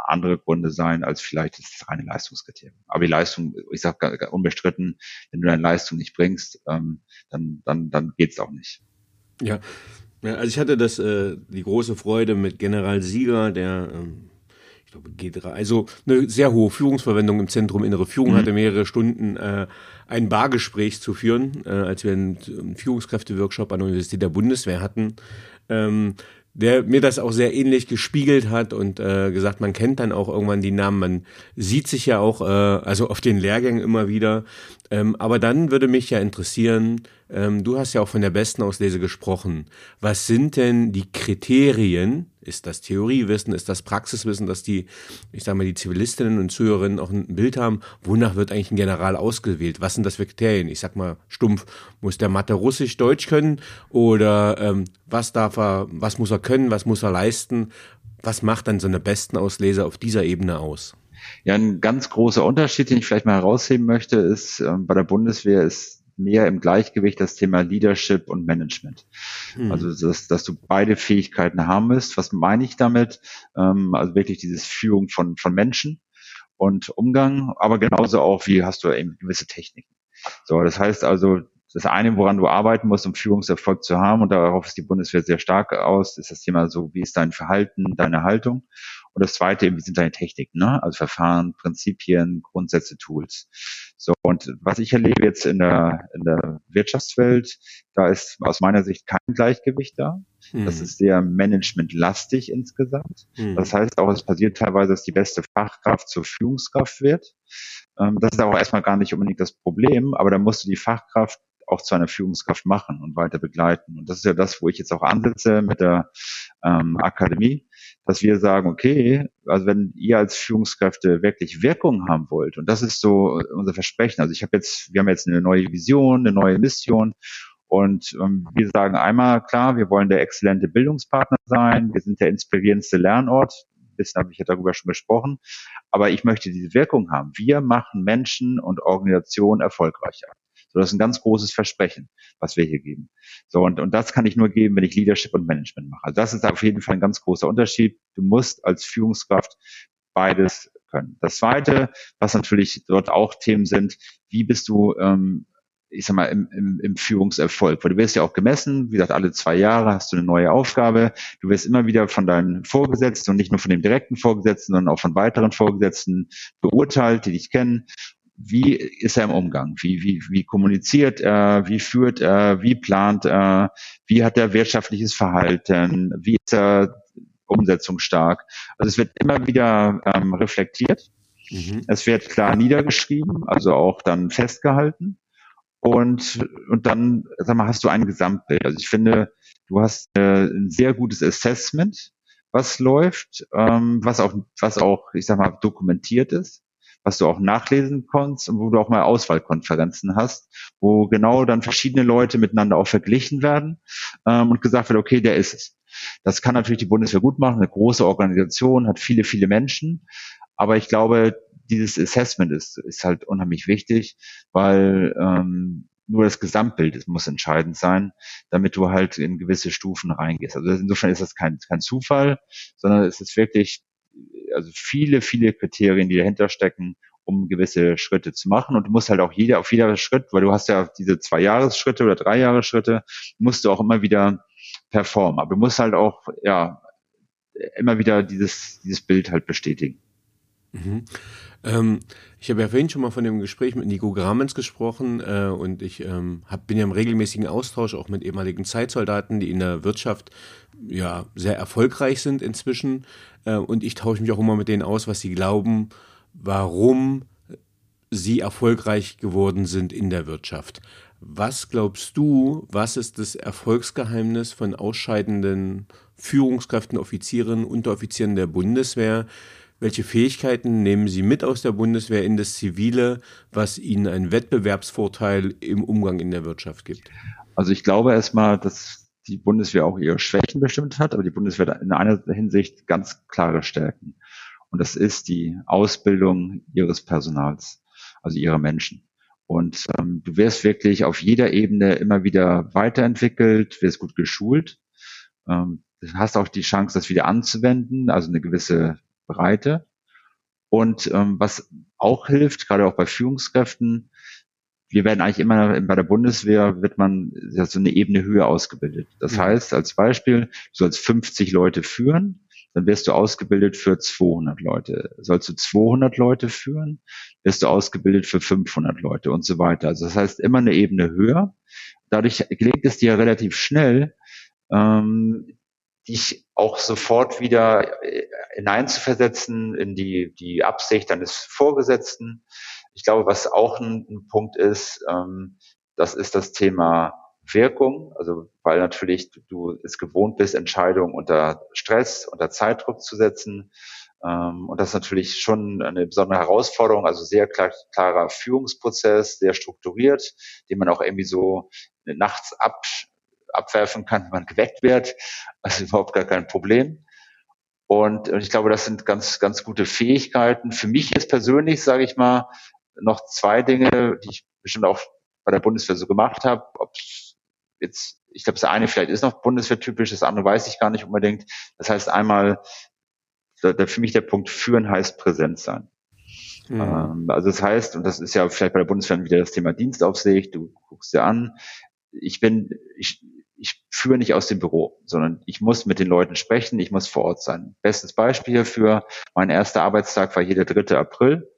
B: andere Gründe sein als vielleicht das reine Leistungskriterium. Aber die Leistung, ich sage unbestritten, wenn du deine Leistung nicht bringst, ähm, dann, dann, dann geht's auch nicht.
C: Ja. ja, also ich hatte das äh, die große Freude mit General Sieger, der ähm, ich glaube, G3, also eine sehr hohe Führungsverwendung im Zentrum Innere Führung, mhm. hatte mehrere Stunden äh, ein Bargespräch zu führen, äh, als wir einen, Führungskräfteworkshop an der Universität der Bundeswehr hatten. Ähm, der mir das auch sehr ähnlich gespiegelt hat und äh, gesagt, man kennt dann auch irgendwann die Namen, man sieht sich ja auch, äh, also auf den Lehrgängen immer wieder. Ähm, aber dann würde mich ja interessieren, ähm, du hast ja auch von der besten Auslese gesprochen. Was sind denn die Kriterien? Ist das Theoriewissen? Ist das Praxiswissen, dass die, ich sage mal, die Zivilistinnen und Zuhörerinnen auch ein Bild haben, wonach wird eigentlich ein General ausgewählt? Was sind das für Kriterien? Ich sag mal stumpf, muss der Mathe Russisch, Deutsch können? Oder ähm, was darf er, was muss er können, was muss er leisten? Was macht dann so eine besten Auslese auf dieser Ebene aus?
B: Ja, ein ganz großer Unterschied, den ich vielleicht mal herausheben möchte, ist, äh, bei der Bundeswehr ist mehr im Gleichgewicht das Thema Leadership und Management. Mhm. Also dass, dass du beide Fähigkeiten haben musst. Was meine ich damit? Ähm, also wirklich dieses Führung von, von Menschen und Umgang, aber genauso auch, wie hast du eben gewisse Techniken. So, das heißt also, das eine, woran du arbeiten musst, um Führungserfolg zu haben, und darauf ist die Bundeswehr sehr stark aus, ist das Thema so, wie ist dein Verhalten, deine Haltung. Und das zweite eben, wie sind deine Techniken, ne? also Verfahren, Prinzipien, Grundsätze, Tools. So, und was ich erlebe jetzt in der, in der Wirtschaftswelt, da ist aus meiner Sicht kein Gleichgewicht da. Mhm. Das ist sehr managementlastig insgesamt. Mhm. Das heißt auch, es passiert teilweise, dass die beste Fachkraft zur Führungskraft wird. Ähm, das ist auch erstmal gar nicht unbedingt das Problem, aber da musst du die Fachkraft auch zu einer Führungskraft machen und weiter begleiten. Und das ist ja das, wo ich jetzt auch ansetze mit der ähm, Akademie, dass wir sagen, okay, also wenn ihr als Führungskräfte wirklich Wirkung haben wollt, und das ist so unser Versprechen. Also ich habe jetzt, wir haben jetzt eine neue Vision, eine neue Mission und ähm, wir sagen einmal klar, wir wollen der exzellente Bildungspartner sein, wir sind der inspirierendste Lernort. Ein bisschen habe ich ja darüber schon gesprochen. Aber ich möchte diese Wirkung haben. Wir machen Menschen und Organisationen erfolgreicher. So, das ist ein ganz großes Versprechen, was wir hier geben. So, und, und das kann ich nur geben, wenn ich Leadership und Management mache. Also das ist auf jeden Fall ein ganz großer Unterschied. Du musst als Führungskraft beides können. Das zweite, was natürlich dort auch Themen sind, wie bist du ähm, ich sag mal, im, im, im Führungserfolg. Weil du wirst ja auch gemessen, wie gesagt, alle zwei Jahre hast du eine neue Aufgabe. Du wirst immer wieder von deinen Vorgesetzten und nicht nur von dem direkten Vorgesetzten, sondern auch von weiteren Vorgesetzten beurteilt, die dich kennen. Wie ist er im Umgang? Wie, wie, wie kommuniziert er? Wie führt er? Wie plant er? Wie hat er wirtschaftliches Verhalten? Wie ist er umsetzungsstark? Also es wird immer wieder ähm, reflektiert. Mhm. Es wird klar niedergeschrieben, also auch dann festgehalten und, und dann sag mal, hast du ein Gesamtbild. Also ich finde, du hast äh, ein sehr gutes Assessment, was läuft, ähm, was auch, was auch, ich sag mal, dokumentiert ist, was du auch nachlesen kannst und wo du auch mal Auswahlkonferenzen hast, wo genau dann verschiedene Leute miteinander auch verglichen werden ähm, und gesagt wird, okay, der ist es. Das kann natürlich die Bundeswehr gut machen, eine große Organisation, hat viele, viele Menschen. Aber ich glaube, dieses Assessment ist, ist halt unheimlich wichtig, weil ähm, nur das Gesamtbild muss entscheidend sein, damit du halt in gewisse Stufen reingehst. Also insofern ist das kein, kein Zufall, sondern es ist wirklich also viele, viele Kriterien, die dahinter stecken, um gewisse Schritte zu machen. Und du musst halt auch jeder auf jeder Schritt, weil du hast ja diese zwei Jahresschritte oder drei Jahresschritte, musst du auch immer wieder performen. Aber du musst halt auch, ja, immer wieder dieses, dieses Bild halt bestätigen.
C: Mhm. Ähm, ich habe ja vorhin schon mal von dem Gespräch mit Nico Gramens gesprochen äh, und ich ähm, hab, bin ja im regelmäßigen Austausch auch mit ehemaligen Zeitsoldaten, die in der Wirtschaft ja sehr erfolgreich sind inzwischen. Äh, und ich tausche mich auch immer mit denen aus, was sie glauben, warum sie erfolgreich geworden sind in der Wirtschaft. Was glaubst du, was ist das Erfolgsgeheimnis von ausscheidenden Führungskräften, Offizieren, Unteroffizieren der Bundeswehr, welche Fähigkeiten nehmen Sie mit aus der Bundeswehr in das Zivile, was Ihnen einen Wettbewerbsvorteil im Umgang in der Wirtschaft gibt?
B: Also ich glaube erstmal, dass die Bundeswehr auch ihre Schwächen bestimmt hat, aber die Bundeswehr in einer Hinsicht ganz klare Stärken. Und das ist die Ausbildung ihres Personals, also ihrer Menschen. Und ähm, du wirst wirklich auf jeder Ebene immer wieder weiterentwickelt, wirst gut geschult. Ähm, du hast auch die Chance, das wieder anzuwenden, also eine gewisse Breite. Und ähm, was auch hilft, gerade auch bei Führungskräften, wir werden eigentlich immer bei der Bundeswehr wird man ja, so eine Ebene höher ausgebildet. Das mhm. heißt, als Beispiel, du sollst 50 Leute führen, dann wirst du ausgebildet für 200 Leute. Sollst du 200 Leute führen, wirst du ausgebildet für 500 Leute und so weiter. Also das heißt immer eine Ebene höher. Dadurch gelingt es dir relativ schnell, ähm, dich auch sofort wieder äh, hineinzuversetzen in die, die Absicht deines Vorgesetzten. Ich glaube, was auch ein, ein Punkt ist, ähm, das ist das Thema Wirkung, also weil natürlich du, es gewohnt bist, Entscheidungen unter Stress, unter Zeitdruck zu setzen. Ähm, und das ist natürlich schon eine besondere Herausforderung, also sehr klar, klarer Führungsprozess, sehr strukturiert, den man auch irgendwie so nachts ab, abwerfen kann, wenn man geweckt wird. Also überhaupt gar kein Problem. Und ich glaube, das sind ganz, ganz gute Fähigkeiten. Für mich jetzt persönlich, sage ich mal, noch zwei Dinge, die ich bestimmt auch bei der Bundeswehr so gemacht habe. Ob jetzt, ich glaube, das eine vielleicht ist noch Bundeswehrtypisch, das andere weiß ich gar nicht unbedingt. Das heißt einmal, da, da für mich der Punkt führen heißt präsent sein. Mhm. Ähm, also das heißt, und das ist ja vielleicht bei der Bundeswehr wieder das Thema Dienstaufsicht, du guckst dir an, ich bin, ich, ich führe nicht aus dem Büro, sondern ich muss mit den Leuten sprechen, ich muss vor Ort sein. Bestes Beispiel hierfür, mein erster Arbeitstag war hier der 3. April.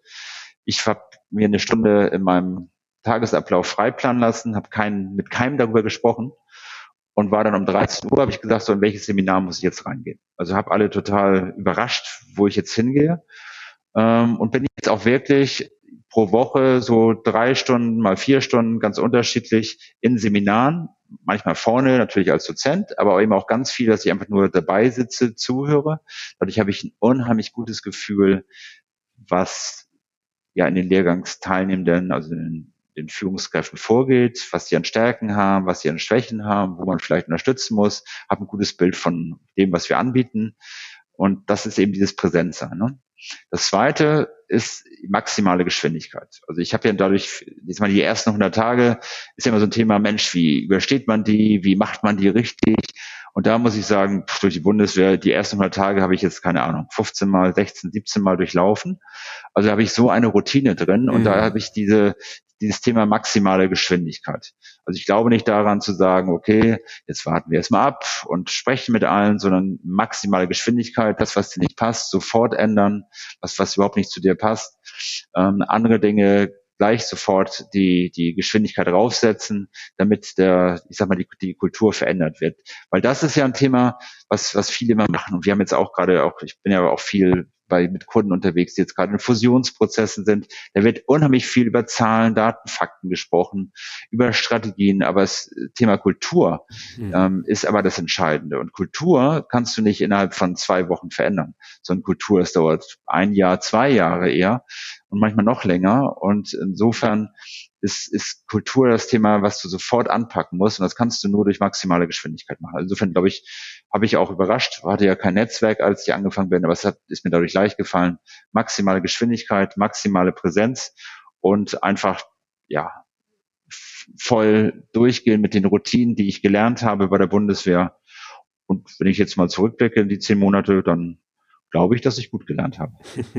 B: Ich habe mir eine Stunde in meinem Tagesablauf freiplanen lassen, habe keinen, mit keinem darüber gesprochen und war dann um 13 Uhr, habe ich gesagt, so in welches Seminar muss ich jetzt reingehen. Also habe alle total überrascht, wo ich jetzt hingehe ähm, und bin jetzt auch wirklich pro Woche so drei Stunden mal vier Stunden ganz unterschiedlich in Seminaren, manchmal vorne, natürlich als Dozent, aber eben auch ganz viel, dass ich einfach nur dabei sitze, zuhöre. Dadurch habe ich ein unheimlich gutes Gefühl, was ja in den Lehrgangsteilnehmenden, also in den Führungskräften vorgeht, was sie an Stärken haben, was sie an Schwächen haben, wo man vielleicht unterstützen muss, habe ein gutes Bild von dem, was wir anbieten. Und das ist eben dieses Präsenzsein. Ne? Das zweite ist maximale Geschwindigkeit. Also ich habe ja dadurch, jetzt mal die ersten 100 Tage, ist ja immer so ein Thema, Mensch, wie übersteht man die, wie macht man die richtig? Und da muss ich sagen, durch die Bundeswehr, die ersten 100 Tage habe ich jetzt, keine Ahnung, 15 mal, 16, 17 mal durchlaufen. Also habe ich so eine Routine drin und mhm. da habe ich diese, dieses Thema maximale Geschwindigkeit. Also ich glaube nicht daran zu sagen, okay, jetzt warten wir erstmal ab und sprechen mit allen, sondern maximale Geschwindigkeit, das, was dir nicht passt, sofort ändern, was, was überhaupt nicht zu dir passt. Ähm, andere Dinge gleich sofort die, die Geschwindigkeit raufsetzen, damit der, ich sag mal, die, die Kultur verändert wird. Weil das ist ja ein Thema, was, was viele immer machen. Und wir haben jetzt auch gerade auch, ich bin ja auch viel bei, mit Kunden unterwegs, die jetzt gerade in Fusionsprozessen sind. Da wird unheimlich viel über Zahlen, Daten, Fakten gesprochen, über Strategien, aber das Thema Kultur mhm. ähm, ist aber das Entscheidende. Und Kultur kannst du nicht innerhalb von zwei Wochen verändern, sondern Kultur, das dauert ein Jahr, zwei Jahre eher und manchmal noch länger. Und insofern ist, ist Kultur das Thema, was du sofort anpacken musst. Und das kannst du nur durch maximale Geschwindigkeit machen. Also insofern, glaube ich, habe ich auch überrascht. Hatte ja kein Netzwerk, als ich angefangen bin, aber es hat, ist mir dadurch leicht gefallen. Maximale Geschwindigkeit, maximale Präsenz und einfach, ja, voll durchgehen mit den Routinen, die ich gelernt habe bei der Bundeswehr. Und wenn ich jetzt mal zurückblicke in die zehn Monate, dann glaube ich, dass ich gut gelernt habe.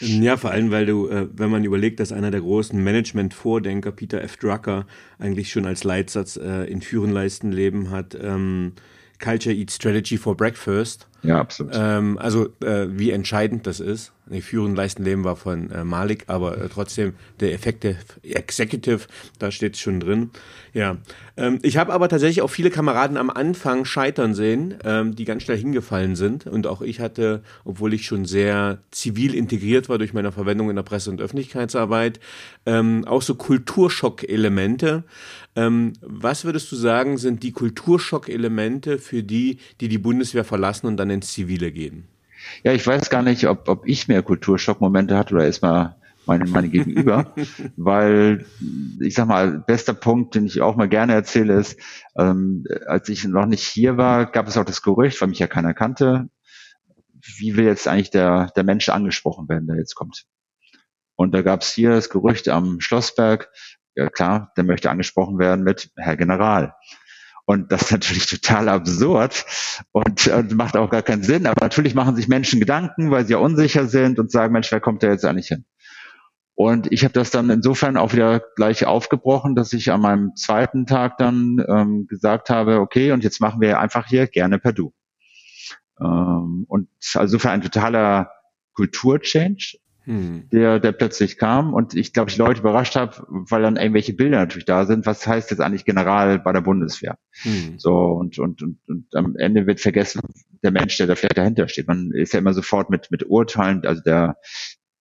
C: Ja, vor allem, weil du, äh, wenn man überlegt, dass einer der großen Management-Vordenker, Peter F. Drucker, eigentlich schon als Leitsatz äh, in Führen, Leisten, Leben hat, ähm, Culture Eats Strategy for Breakfast.
B: Ja, absolut.
C: Ähm, also äh, wie entscheidend das ist. Nee, Führen, Leisten, Leben war von äh, Malik, aber äh, trotzdem der Effective Executive, da steht schon drin. Ja, ähm, ich habe aber tatsächlich auch viele Kameraden am Anfang scheitern sehen, ähm, die ganz schnell hingefallen sind. Und auch ich hatte, obwohl ich schon sehr zivil integriert war durch meine Verwendung in der Presse- und Öffentlichkeitsarbeit, ähm, auch so Kulturschock-Elemente. Ähm, was würdest du sagen, sind die Kulturschock-Elemente für die, die die Bundeswehr verlassen und dann ins Zivile gehen?
B: Ja, ich weiß gar nicht, ob, ob ich mehr Kulturschockmomente hatte oder erstmal meine, meine Gegenüber, weil ich sag mal, bester Punkt, den ich auch mal gerne erzähle, ist, ähm, als ich noch nicht hier war, gab es auch das Gerücht, weil mich ja keiner kannte, wie will jetzt eigentlich der, der Mensch angesprochen werden, der jetzt kommt. Und da gab es hier das Gerücht am Schlossberg, ja klar, der möchte angesprochen werden mit Herr General. Und das ist natürlich total absurd und, und macht auch gar keinen Sinn. Aber natürlich machen sich Menschen Gedanken, weil sie ja unsicher sind und sagen, Mensch, wer kommt da jetzt eigentlich hin? Und ich habe das dann insofern auch wieder gleich aufgebrochen, dass ich an meinem zweiten Tag dann ähm, gesagt habe, okay, und jetzt machen wir einfach hier gerne per Du. Ähm, und also für ein totaler Kulturchange, hm. der, der plötzlich kam und ich glaube, ich Leute überrascht habe, weil dann irgendwelche Bilder natürlich da sind. Was heißt jetzt eigentlich General bei der Bundeswehr? Hm. So und, und, und, und am Ende wird vergessen, der Mensch, der da vielleicht dahinter steht. Man ist ja immer sofort mit, mit Urteilen, also der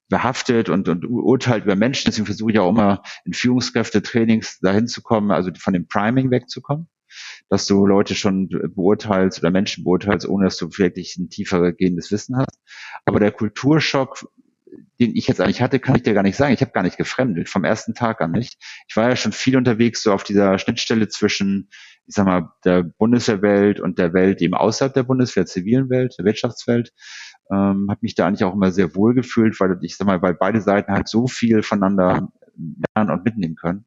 B: behaftet und, und urteilt über Menschen. Deswegen versuche ich auch immer in Führungskräfte-Trainings dahin zu kommen, also von dem Priming wegzukommen dass du Leute schon beurteilst oder Menschen beurteilst, ohne dass du wirklich ein tiefer gehendes Wissen hast. Aber der Kulturschock den ich jetzt eigentlich hatte, kann ich dir gar nicht sagen. Ich habe gar nicht gefremdet, vom ersten Tag an nicht. Ich war ja schon viel unterwegs, so auf dieser Schnittstelle zwischen, ich sag mal, der Bundeswehrwelt und der Welt eben außerhalb der Bundeswehr, zivilen Welt, der Wirtschaftswelt. Ähm, habe mich da eigentlich auch immer sehr wohl gefühlt, weil ich sag mal, weil beide Seiten halt so viel voneinander lernen und mitnehmen können.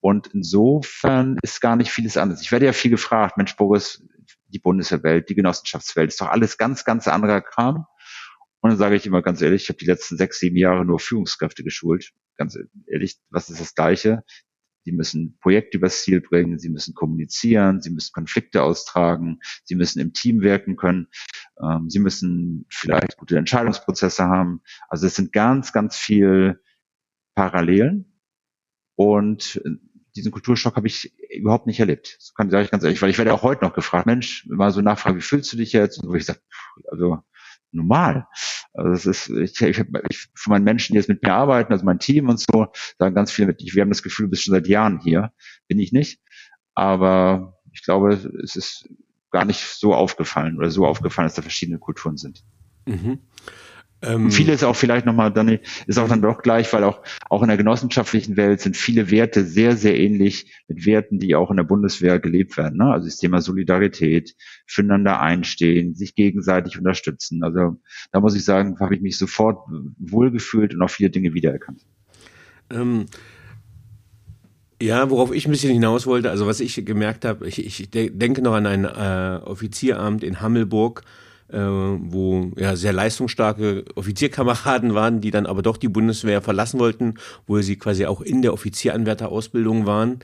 B: Und insofern ist gar nicht vieles anders. Ich werde ja viel gefragt, Mensch, Boris, die Bundeswehrwelt, die Genossenschaftswelt, ist doch alles ganz, ganz anderer Kram. Und dann sage ich immer ganz ehrlich, ich habe die letzten sechs, sieben Jahre nur Führungskräfte geschult. Ganz ehrlich, was ist das Gleiche? Sie müssen Projekte übers Ziel bringen, sie müssen kommunizieren, sie müssen Konflikte austragen, sie müssen im Team wirken können, ähm, sie müssen vielleicht gute Entscheidungsprozesse haben. Also es sind ganz, ganz viel Parallelen. Und diesen Kulturschock habe ich überhaupt nicht erlebt. Das kann sage ich ganz ehrlich, weil ich werde auch heute noch gefragt, Mensch, mal so nachfragen, wie fühlst du dich jetzt? Und wo ich sage, also normal. Also es ist, ich, ich, ich von meinen Menschen, die jetzt mit mir arbeiten, also mein Team und so, sagen ganz viele mit, wir haben das Gefühl, du bist schon seit Jahren hier. Bin ich nicht. aber ich glaube, es ist gar nicht so aufgefallen oder so aufgefallen, dass da verschiedene Kulturen sind. Mhm. Ähm, viele ist auch vielleicht nochmal dann, ist auch dann doch gleich, weil auch, auch in der genossenschaftlichen Welt sind viele Werte sehr, sehr ähnlich mit Werten, die auch in der Bundeswehr gelebt werden. Ne? Also das Thema Solidarität, füreinander einstehen, sich gegenseitig unterstützen. Also da muss ich sagen, habe ich mich sofort wohlgefühlt und auch viele Dinge wiedererkannt. Ähm,
C: ja, worauf ich ein bisschen hinaus wollte, also was ich gemerkt habe, ich, ich denke noch an ein äh, Offizieramt in Hammelburg, äh, wo ja sehr leistungsstarke Offizierkameraden waren, die dann aber doch die Bundeswehr verlassen wollten, wo sie quasi auch in der Offizieranwärterausbildung waren.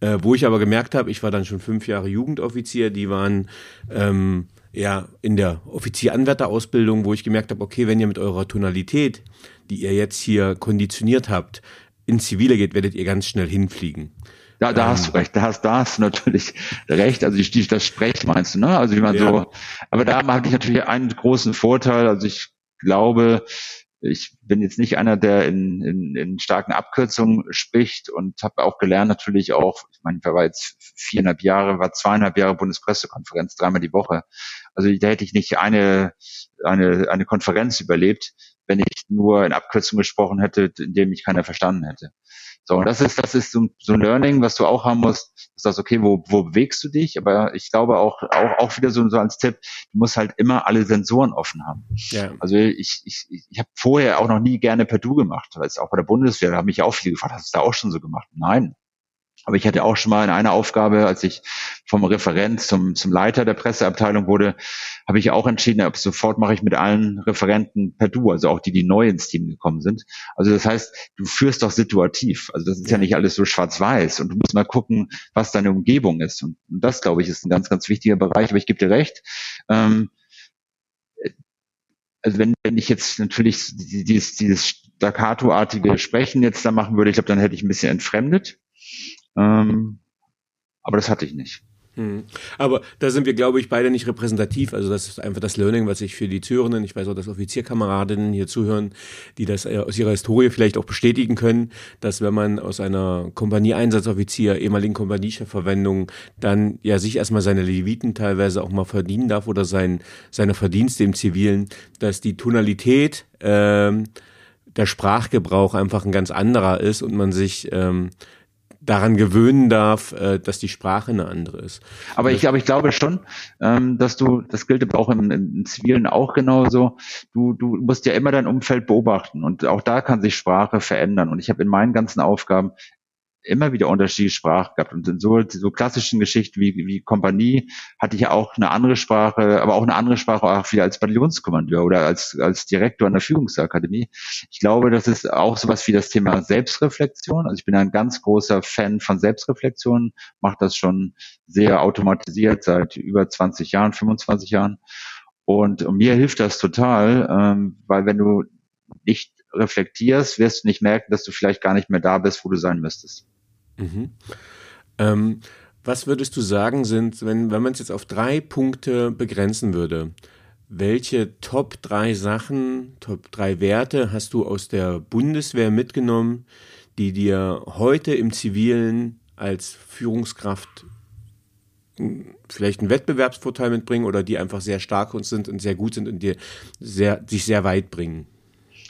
C: Äh, wo ich aber gemerkt habe, ich war dann schon fünf Jahre Jugendoffizier, die waren ähm, ja in der Offizieranwärterausbildung, wo ich gemerkt habe, okay, wenn ihr mit eurer Tonalität, die ihr jetzt hier konditioniert habt, ins Zivile geht, werdet ihr ganz schnell hinfliegen.
B: Da, da hast du recht, da hast, da hast du natürlich recht. Also die, das Sprech meinst du, ne? Also wie man ja. so, aber da habe ich natürlich einen großen Vorteil. Also ich glaube, ich bin jetzt nicht einer, der in, in, in starken Abkürzungen spricht und habe auch gelernt natürlich auch, ich meine, ich war jetzt viereinhalb Jahre, war zweieinhalb Jahre Bundespressekonferenz, dreimal die Woche. Also da hätte ich nicht eine, eine, eine Konferenz überlebt, wenn ich nur in Abkürzungen gesprochen hätte, in dem mich keiner verstanden hätte. So, und das ist, das ist so, so ein Learning, was du auch haben musst. Du sagst, okay, wo, wo bewegst du dich? Aber ich glaube auch, auch, auch wieder so, so als Tipp, du musst halt immer alle Sensoren offen haben. Ja. Also ich, ich, ich habe vorher auch noch nie gerne per Du gemacht, weil es auch bei der Bundeswehr, da haben mich auch viele gefragt, hast du da auch schon so gemacht? Nein. Aber ich hatte auch schon mal in einer Aufgabe, als ich vom Referent zum, zum Leiter der Presseabteilung wurde, habe ich auch entschieden, ab sofort mache ich mit allen Referenten per Du, also auch die, die neu ins Team gekommen sind. Also das heißt, du führst doch situativ. Also das ist ja nicht alles so schwarz-weiß und du musst mal gucken, was deine Umgebung ist. Und, und das, glaube ich, ist ein ganz, ganz wichtiger Bereich. Aber ich gebe dir recht. Ähm, also wenn, wenn ich jetzt natürlich dieses, dieses staccato-artige Sprechen jetzt da machen würde, ich glaube, dann hätte ich ein bisschen entfremdet. Ähm, aber das hatte ich nicht.
C: Hm. Aber da sind wir, glaube ich, beide nicht repräsentativ. Also das ist einfach das Learning, was ich für die Zuhörenden, ich weiß auch, dass Offizierkameradinnen hier zuhören, die das äh, aus ihrer Historie vielleicht auch bestätigen können, dass wenn man aus einer Kompanie-Einsatzoffizier, ehemaligen Kompaniechefverwendung, dann ja sich erstmal seine Leviten teilweise auch mal verdienen darf oder sein, seine Verdienste im Zivilen, dass die Tonalität ähm, der Sprachgebrauch einfach ein ganz anderer ist und man sich ähm, daran gewöhnen darf, äh, dass die Sprache eine andere ist.
B: Aber ich, aber ich glaube schon, ähm, dass du, das gilt aber auch im, im Zivilen auch genauso, du, du musst ja immer dein Umfeld beobachten und auch da kann sich Sprache verändern. Und ich habe in meinen ganzen Aufgaben immer wieder unterschiedliche Sprache gehabt. Und in so, so klassischen Geschichten wie, wie Kompanie hatte ich auch eine andere Sprache, aber auch eine andere Sprache auch wieder als Bataillonskommandeur oder als, als Direktor an der Führungsakademie. Ich glaube, das ist auch sowas wie das Thema Selbstreflexion. Also ich bin ein ganz großer Fan von Selbstreflexion, mache das schon sehr automatisiert seit über 20 Jahren, 25 Jahren. Und, und mir hilft das total, ähm, weil wenn du nicht reflektierst, wirst du nicht merken, dass du vielleicht gar nicht mehr da bist, wo du sein müsstest. Mhm.
C: Ähm, was würdest du sagen, sind, wenn, wenn man es jetzt auf drei Punkte begrenzen würde, welche Top drei Sachen, Top drei Werte hast du aus der Bundeswehr mitgenommen, die dir heute im Zivilen als Führungskraft vielleicht einen Wettbewerbsvorteil mitbringen oder die einfach sehr stark und sind und sehr gut sind und dir sehr, sich sehr weit bringen?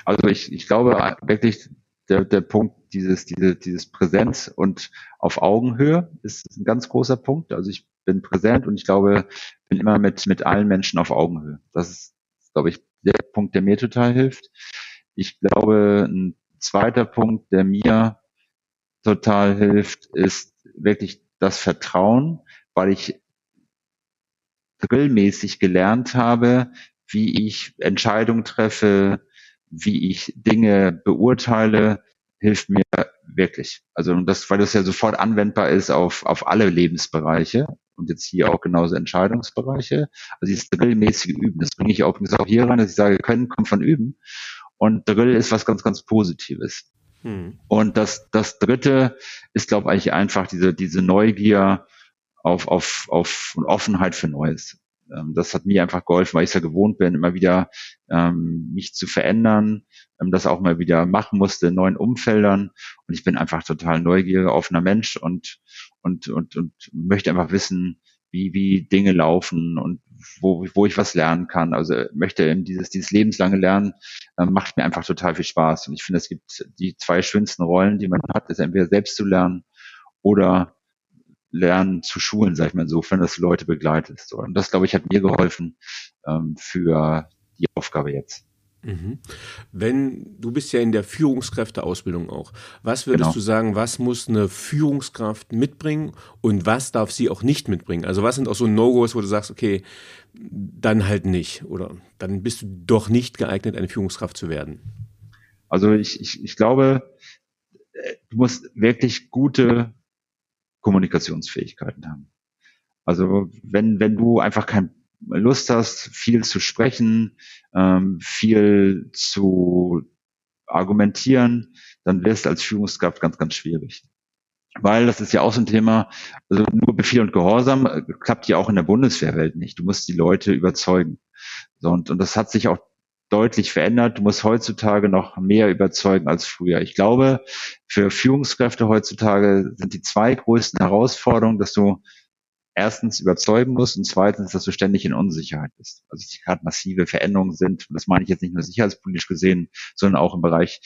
B: Also ich, ich glaube wirklich, der, der Punkt dieses, diese, dieses Präsenz und auf Augenhöhe ist ein ganz großer Punkt. Also ich bin präsent und ich glaube, bin immer mit, mit allen Menschen auf Augenhöhe. Das ist, glaube ich, der Punkt, der mir total hilft. Ich glaube, ein zweiter Punkt, der mir total hilft, ist wirklich das Vertrauen, weil ich drillmäßig gelernt habe, wie ich Entscheidungen treffe, wie ich Dinge beurteile, hilft mir wirklich. Also das, weil das ja sofort anwendbar ist auf, auf alle Lebensbereiche und jetzt hier auch genauso Entscheidungsbereiche. Also dieses Drillmäßige Üben, das bringe ich auch, auch hier rein, dass ich sage, können kommt von Üben. Und Drill ist was ganz, ganz Positives. Hm. Und das, das dritte ist, glaube ich, einfach diese, diese Neugier auf, auf, auf Offenheit für Neues. Ähm, das hat mir einfach geholfen, weil ich es ja gewohnt bin, immer wieder ähm, mich zu verändern, ähm, das auch mal wieder machen musste in neuen Umfeldern. Und ich bin einfach total neugieriger, offener Mensch und, und, und, und möchte einfach wissen, wie, wie Dinge laufen und wo, wo ich was lernen kann. Also möchte eben dieses, dieses lebenslange Lernen äh, macht mir einfach total viel Spaß. Und ich finde, es gibt die zwei schönsten Rollen, die man hat, ist entweder selbst zu lernen oder lernen zu schulen, sag ich mal insofern, dass du Leute begleitest. Und das, glaube ich, hat mir geholfen ähm, für die Aufgabe jetzt.
C: Mhm. Wenn du bist ja in der Führungskräfteausbildung auch. Was würdest genau. du sagen, was muss eine Führungskraft mitbringen und was darf sie auch nicht mitbringen? Also was sind auch so No-Gos, wo du sagst, okay, dann halt nicht oder dann bist du doch nicht geeignet, eine Führungskraft zu werden?
B: Also ich, ich, ich glaube, äh, du musst wirklich gute Kommunikationsfähigkeiten haben. Also wenn, wenn du einfach kein Lust hast, viel zu sprechen, ähm, viel zu argumentieren, dann wirst als Führungskraft ganz, ganz schwierig. Weil das ist ja auch so ein Thema, also nur Befehl und Gehorsam äh, klappt ja auch in der Bundeswehrwelt nicht. Du musst die Leute überzeugen. Und, und das hat sich auch deutlich verändert. Du musst heutzutage noch mehr überzeugen als früher. Ich glaube, für Führungskräfte heutzutage sind die zwei größten Herausforderungen, dass du erstens überzeugen musst und zweitens, dass du ständig in Unsicherheit bist. Also dass gerade massive Veränderungen sind. Und das meine ich jetzt nicht nur sicherheitspolitisch gesehen, sondern auch im Bereich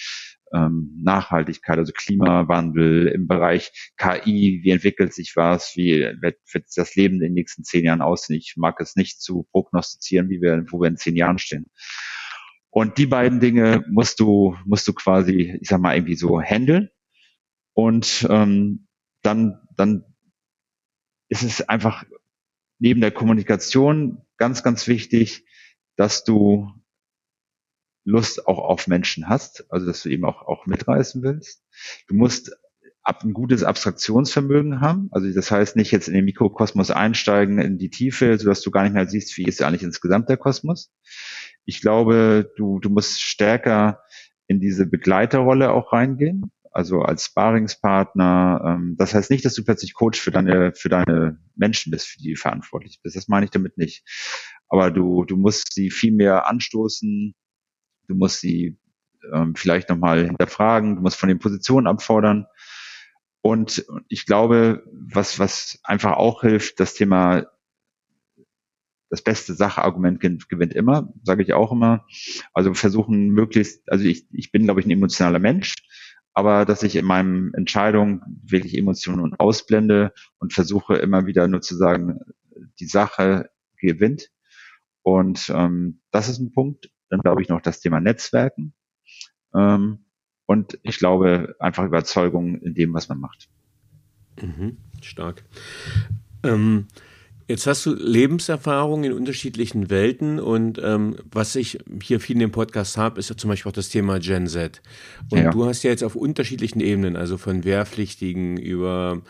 B: ähm, Nachhaltigkeit, also Klimawandel, im Bereich KI, wie entwickelt sich was, wie wird, wird das Leben in den nächsten zehn Jahren aussehen. Ich mag es nicht zu prognostizieren, wie wir, wo wir in zehn Jahren stehen. Und die beiden Dinge musst du, musst du quasi, ich sag mal, irgendwie so handeln. Und ähm, dann, dann ist es einfach neben der Kommunikation ganz, ganz wichtig, dass du Lust auch auf Menschen hast, also dass du eben auch, auch mitreißen willst. Du musst ab ein gutes Abstraktionsvermögen haben. Also das heißt nicht jetzt in den Mikrokosmos einsteigen in die Tiefe, sodass du gar nicht mehr siehst, wie ist eigentlich insgesamt der Kosmos. Ich glaube, du, du musst stärker in diese Begleiterrolle auch reingehen also als Sparingspartner. Ähm, das heißt nicht, dass du plötzlich Coach für deine, für deine Menschen bist, für die du verantwortlich bist. Das meine ich damit nicht. Aber du, du musst sie viel mehr anstoßen, du musst sie ähm, vielleicht nochmal hinterfragen, du musst von den Positionen abfordern. Und ich glaube, was, was einfach auch hilft, das Thema das beste Sachargument gewinnt immer, sage ich auch immer. Also versuchen möglichst, also ich, ich bin, glaube ich, ein emotionaler Mensch aber dass ich in meinen Entscheidungen wirklich Emotionen ausblende und versuche immer wieder nur zu sagen, die Sache gewinnt. Und ähm, das ist ein Punkt. Dann glaube ich noch das Thema Netzwerken. Ähm, und ich glaube einfach Überzeugung in dem, was man macht.
C: Mhm, stark. Ähm, Jetzt hast du Lebenserfahrung in unterschiedlichen Welten und ähm, was ich hier viel in dem Podcast habe, ist ja zum Beispiel auch das Thema Gen Z. Und ja. du hast ja jetzt auf unterschiedlichen Ebenen, also von Wehrpflichtigen über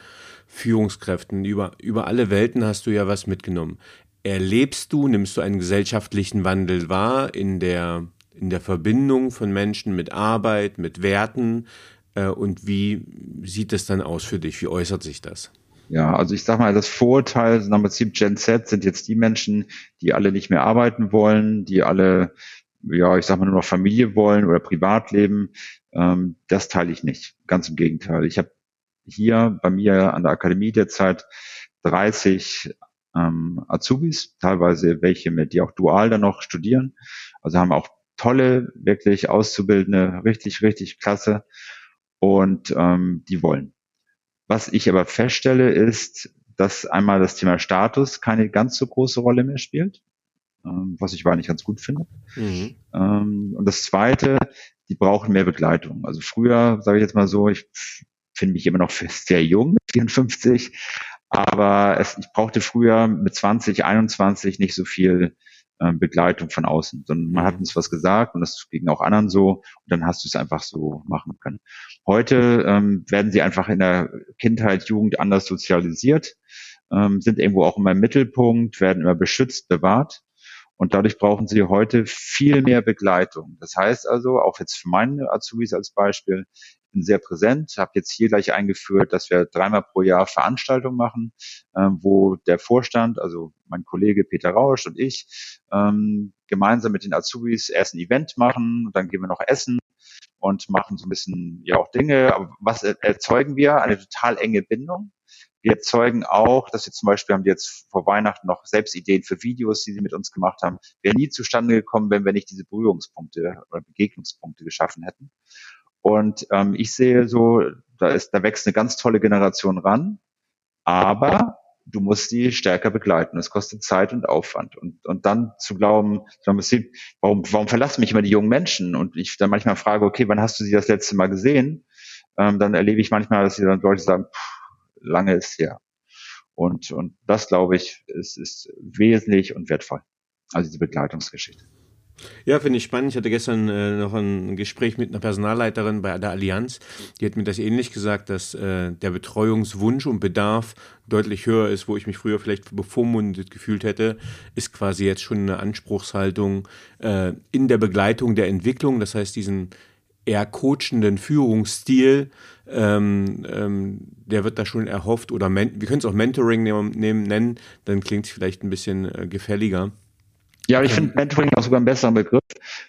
C: Führungskräften, über, über alle Welten hast du ja was mitgenommen. Erlebst du, nimmst du einen gesellschaftlichen Wandel wahr in der, in der Verbindung von Menschen mit Arbeit, mit Werten? Äh, und wie sieht es dann aus für dich? Wie äußert sich das?
B: Ja, also ich sag mal, das Vorurteil im Prinzip Gen Z sind jetzt die Menschen, die alle nicht mehr arbeiten wollen, die alle, ja, ich sag mal, nur noch Familie wollen oder Privatleben. Ähm, das teile ich nicht. Ganz im Gegenteil. Ich habe hier bei mir an der Akademie derzeit 30 ähm, Azubis, teilweise welche mit, die auch dual dann noch studieren. Also haben auch tolle, wirklich Auszubildende, richtig, richtig klasse. Und ähm, die wollen. Was ich aber feststelle, ist, dass einmal das Thema Status keine ganz so große Rolle mehr spielt, ähm, was ich wahrlich ganz gut finde. Mhm. Ähm, und das Zweite, die brauchen mehr Begleitung. Also früher, sage ich jetzt mal so, ich finde mich immer noch sehr jung, 54, aber es, ich brauchte früher mit 20, 21 nicht so viel ähm, Begleitung von außen, sondern man hat mhm. uns was gesagt und das ging auch anderen so und dann hast du es einfach so machen können. Heute ähm, werden sie einfach in der Kindheit, Jugend anders sozialisiert, ähm, sind irgendwo auch immer im Mittelpunkt, werden immer beschützt, bewahrt Und dadurch brauchen sie heute viel mehr Begleitung. Das heißt also, auch jetzt für meine Azubis als Beispiel, ich bin sehr präsent, habe jetzt hier gleich eingeführt, dass wir dreimal pro Jahr Veranstaltungen machen, ähm, wo der Vorstand, also mein Kollege Peter Rausch und ich, ähm, gemeinsam mit den Azubis erst ein Event machen, dann gehen wir noch essen und machen so ein bisschen ja auch Dinge. Aber was erzeugen wir? Eine total enge Bindung. Wir erzeugen auch, dass wir zum Beispiel haben jetzt vor Weihnachten noch selbst Ideen für Videos, die sie mit uns gemacht haben, wäre nie zustande gekommen, wenn wir nicht diese Berührungspunkte oder Begegnungspunkte geschaffen hätten. Und ähm, ich sehe so, da ist, da wächst eine ganz tolle Generation ran, aber du musst die stärker begleiten. Es kostet Zeit und Aufwand. Und, und dann zu glauben, warum, warum verlassen mich immer die jungen Menschen? Und ich dann manchmal frage, okay, wann hast du sie das letzte Mal gesehen? Ähm, dann erlebe ich manchmal, dass sie dann Leute sagen, pff, lange ist her. Und, und das, glaube ich, ist, ist wesentlich und wertvoll. Also diese Begleitungsgeschichte.
C: Ja, finde ich spannend. Ich hatte gestern äh, noch ein Gespräch mit einer Personalleiterin bei der Allianz. Die hat mir das ähnlich gesagt, dass äh, der Betreuungswunsch und Bedarf deutlich höher ist, wo ich mich früher vielleicht bevormundet gefühlt hätte, ist quasi jetzt schon eine Anspruchshaltung äh, in der Begleitung der Entwicklung. Das heißt, diesen eher coachenden Führungsstil, ähm, ähm, der wird da schon erhofft oder wir können es auch Mentoring nehmen, nennen, dann klingt es vielleicht ein bisschen äh, gefälliger.
B: Ja, ich finde Mentoring auch sogar ein besserer Begriff,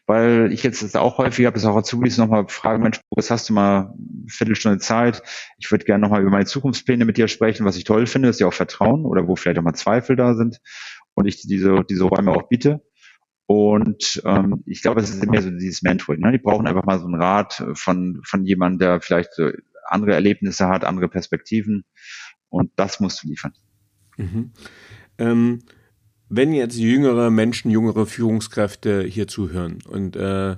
B: weil ich jetzt auch häufig habe, das auch Azubis nochmal fragen, Mensch, was hast du mal eine Viertelstunde Zeit? Ich würde gerne nochmal über meine Zukunftspläne mit dir sprechen. Was ich toll finde, ist ja auch Vertrauen oder wo vielleicht auch mal Zweifel da sind und ich diese, diese Räume auch biete. Und ähm, ich glaube, es ist mehr so dieses Mentoring. Ne? Die brauchen einfach mal so einen Rat von, von jemandem, der vielleicht so andere Erlebnisse hat, andere Perspektiven. Und das musst du liefern.
C: Mhm. Ähm wenn jetzt jüngere Menschen, jüngere Führungskräfte hier zuhören und äh,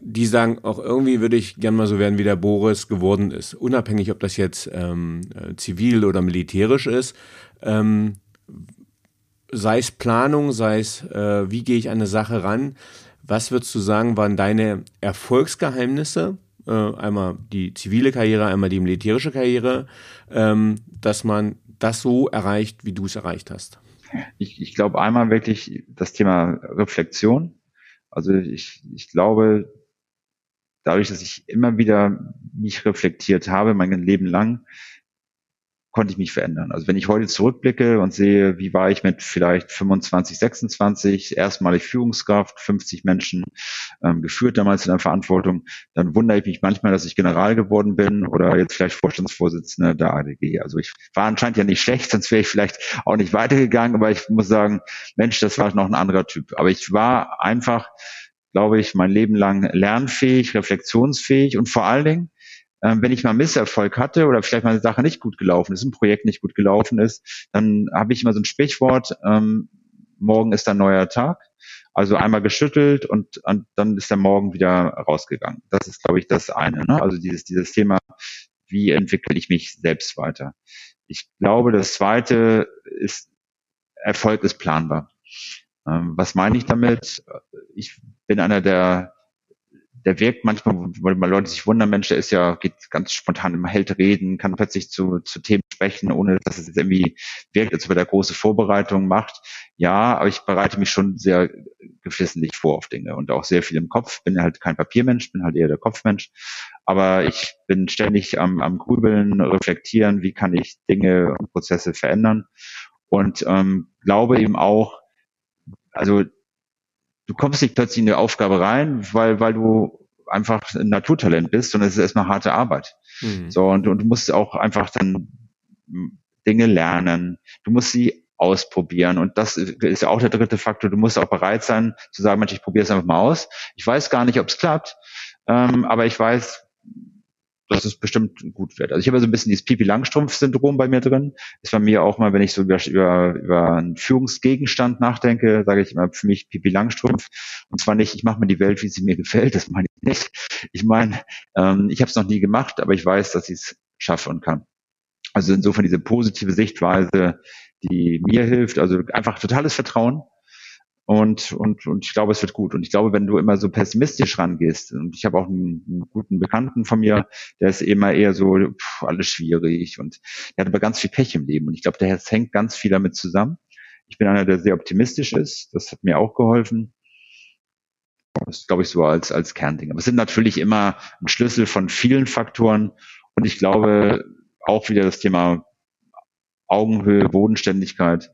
C: die sagen, auch irgendwie würde ich gern mal so werden, wie der Boris geworden ist, unabhängig, ob das jetzt ähm, äh, zivil oder militärisch ist, ähm, sei es Planung, sei es, äh, wie gehe ich an eine Sache ran, was würdest du sagen, waren deine Erfolgsgeheimnisse? Äh, einmal die zivile Karriere, einmal die militärische Karriere, ähm, dass man das so erreicht, wie du es erreicht hast.
B: Ich, ich glaube einmal wirklich das Thema Reflexion. Also ich, ich glaube, dadurch, dass ich immer wieder mich reflektiert habe, mein Leben lang, konnte ich mich verändern. Also wenn ich heute zurückblicke und sehe, wie war ich mit vielleicht 25, 26, erstmalig Führungskraft, 50 Menschen ähm, geführt damals in der Verantwortung, dann wundere ich mich manchmal, dass ich General geworden bin oder jetzt vielleicht Vorstandsvorsitzender der ADG. Also ich war anscheinend ja nicht schlecht, sonst wäre ich vielleicht auch nicht weitergegangen, aber ich muss sagen, Mensch, das war noch ein anderer Typ. Aber ich war einfach, glaube ich, mein Leben lang lernfähig, reflexionsfähig und vor allen Dingen ähm, wenn ich mal Misserfolg hatte oder vielleicht mal eine Sache nicht gut gelaufen ist, ein Projekt nicht gut gelaufen ist, dann habe ich immer so ein Sprichwort, ähm, morgen ist ein neuer Tag. Also einmal geschüttelt und, und dann ist der Morgen wieder rausgegangen. Das ist, glaube ich, das eine. Ne? Also dieses, dieses Thema, wie entwickle ich mich selbst weiter. Ich glaube, das zweite ist, Erfolg ist planbar. Ähm, was meine ich damit? Ich bin einer der der wirkt manchmal, weil mal Leute sich wundern, Mensch, der ist ja, geht ganz spontan im Held reden, kann plötzlich zu, zu Themen sprechen, ohne dass es jetzt irgendwie wirkt, als ob er da große Vorbereitungen macht. Ja, aber ich bereite mich schon sehr geflissentlich vor auf Dinge und auch sehr viel im Kopf. Bin halt kein Papiermensch, bin halt eher der Kopfmensch. Aber ich bin ständig am, am Grübeln, reflektieren, wie kann ich Dinge und Prozesse verändern. Und ähm, glaube eben auch, also du kommst nicht plötzlich in die Aufgabe rein, weil, weil du einfach ein Naturtalent bist, sondern es ist erstmal harte Arbeit. Mhm. So, und, und du musst auch einfach dann Dinge lernen. Du musst sie ausprobieren. Und das ist ja auch der dritte Faktor. Du musst auch bereit sein zu sagen, Mensch, ich probiere es einfach mal aus. Ich weiß gar nicht, ob es klappt, ähm, aber ich weiß, dass es bestimmt gut wird. Also ich habe so ein bisschen dieses Pipi Langstrumpf-Syndrom bei mir drin. Ist bei mir auch mal, wenn ich so über, über, über einen Führungsgegenstand nachdenke, sage ich immer für mich Pipi Langstrumpf. Und zwar nicht, ich mache mir die Welt, wie sie mir gefällt, das meine ich nicht. Ich meine, ähm, ich habe es noch nie gemacht, aber ich weiß, dass ich es schaffe und kann. Also insofern diese positive Sichtweise, die mir hilft, also einfach totales Vertrauen und, und, und ich glaube, es wird gut. Und ich glaube, wenn du immer so pessimistisch rangehst, und ich habe auch einen, einen, guten Bekannten von mir, der ist immer eher so, pff, alles schwierig und der hat aber ganz viel Pech im Leben. Und ich glaube, der hängt ganz viel damit zusammen. Ich bin einer, der sehr optimistisch ist. Das hat mir auch geholfen. Das glaube ich so als, als Kernding. Aber es sind natürlich immer ein Schlüssel von vielen Faktoren. Und ich glaube auch wieder das Thema Augenhöhe, Bodenständigkeit.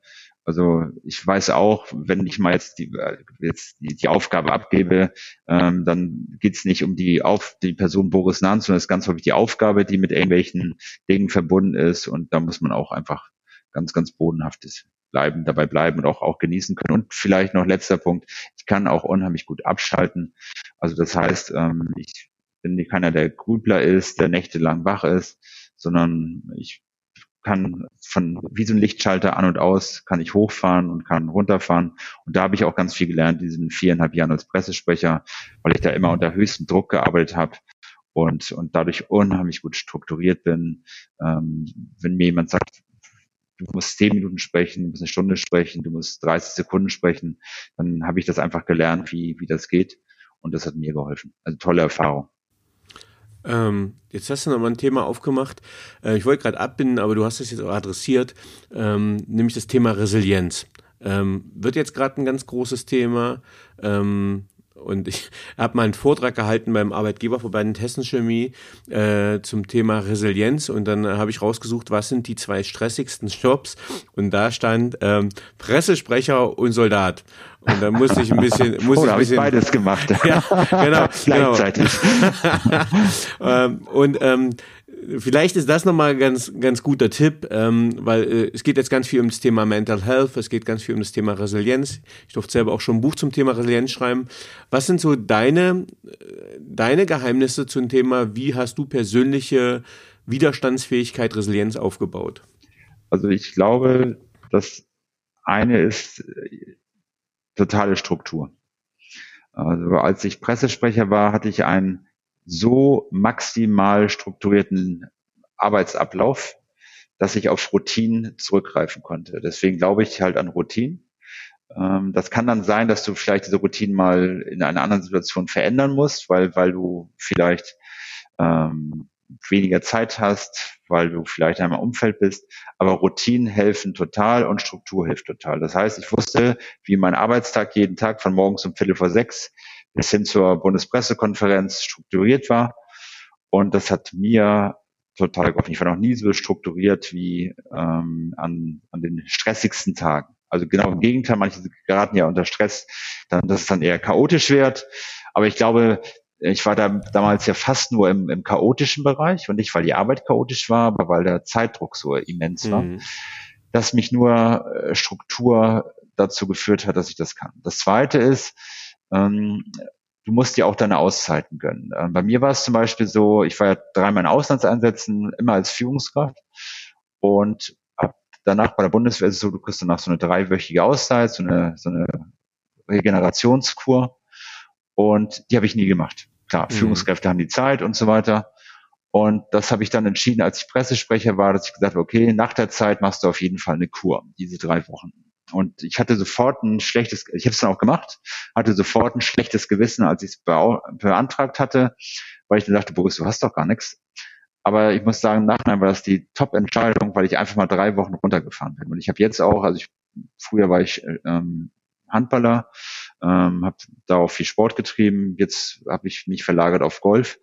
B: Also ich weiß auch, wenn ich mal jetzt die, jetzt die, die Aufgabe abgebe, ähm, dann geht's nicht um die auf die Person Boris Nahn, sondern es ist ganz häufig die Aufgabe, die mit irgendwelchen Dingen verbunden ist. Und da muss man auch einfach ganz, ganz bodenhaft bleiben, dabei bleiben und auch, auch genießen können. Und vielleicht noch letzter Punkt, ich kann auch unheimlich gut abschalten. Also das heißt, ähm, ich bin keiner, der Grübler ist, der nächtelang wach ist, sondern ich kann von wie so ein Lichtschalter an und aus, kann ich hochfahren und kann runterfahren. Und da habe ich auch ganz viel gelernt, diesen viereinhalb Jahren als Pressesprecher, weil ich da immer unter höchstem Druck gearbeitet habe und, und dadurch unheimlich gut strukturiert bin. Ähm, wenn mir jemand sagt, du musst zehn Minuten sprechen, du musst eine Stunde sprechen, du musst 30 Sekunden sprechen, dann habe ich das einfach gelernt, wie, wie das geht. Und das hat mir geholfen. Also tolle Erfahrung.
C: Ähm, jetzt hast du nochmal ein Thema aufgemacht. Äh, ich wollte gerade abbinden, aber du hast es jetzt auch adressiert, ähm, nämlich das Thema Resilienz. Ähm, wird jetzt gerade ein ganz großes Thema. Ähm, und ich habe mal einen Vortrag gehalten beim Arbeitgeberverband Hessen Chemie äh, zum Thema Resilienz und dann habe ich rausgesucht, was sind die zwei stressigsten Jobs und da stand ähm, Pressesprecher und Soldat. Und da musste ich ein bisschen, musste
B: oh,
C: ich ein bisschen
B: ich beides gemacht.
C: ja, genau,
B: gleichzeitig.
C: Genau. ähm, und ähm, vielleicht ist das nochmal ganz, ganz guter Tipp, ähm, weil äh, es geht jetzt ganz viel um das Thema Mental Health, es geht ganz viel um das Thema Resilienz. Ich durfte selber auch schon ein Buch zum Thema Resilienz schreiben. Was sind so deine, deine Geheimnisse zum Thema, wie hast du persönliche Widerstandsfähigkeit, Resilienz aufgebaut?
B: Also ich glaube, das eine ist äh, totale Struktur. Also als ich Pressesprecher war, hatte ich einen so maximal strukturierten Arbeitsablauf, dass ich auf Routinen zurückgreifen konnte. Deswegen glaube ich halt an Routinen. Ähm, das kann dann sein, dass du vielleicht diese Routinen mal in einer anderen Situation verändern musst, weil, weil du vielleicht ähm, weniger Zeit hast, weil du vielleicht einmal Umfeld bist. Aber Routinen helfen total und Struktur hilft total. Das heißt, ich wusste, wie mein Arbeitstag jeden Tag von morgens um Viertel vor sechs bis hin zur Bundespressekonferenz strukturiert war. Und das hat mir total geholfen. Ich war noch nie so strukturiert wie ähm, an, an den stressigsten Tagen. Also genau im Gegenteil, manche geraten ja unter Stress, dann, dass es dann eher chaotisch wird. Aber ich glaube, ich war da damals ja fast nur im, im chaotischen Bereich und nicht, weil die Arbeit chaotisch war, aber weil der Zeitdruck so immens war, mhm. dass mich nur äh, Struktur dazu geführt hat, dass ich das kann. Das Zweite ist, ähm, du musst dir auch deine Auszeiten gönnen. Ähm, bei mir war es zum Beispiel so, ich war ja dreimal in Auslandseinsätzen, immer als Führungskraft und ab danach bei der Bundeswehr ist es so, du kriegst danach so eine dreiwöchige Auszeit, so eine, so eine Regenerationskur und die habe ich nie gemacht. Klar, mhm. Führungskräfte haben die Zeit und so weiter. Und das habe ich dann entschieden, als ich Pressesprecher war, dass ich gesagt habe, okay, nach der Zeit machst du auf jeden Fall eine Kur, diese drei Wochen. Und ich hatte sofort ein schlechtes, ich habe es dann auch gemacht, hatte sofort ein schlechtes Gewissen, als ich es beantragt hatte, weil ich dann dachte, Boris, du hast doch gar nichts. Aber ich muss sagen, nachher war das die Top-Entscheidung, weil ich einfach mal drei Wochen runtergefahren bin. Und ich habe jetzt auch, also ich, früher war ich ähm, Handballer, ähm, habe da auch viel Sport getrieben. Jetzt habe ich mich verlagert auf Golf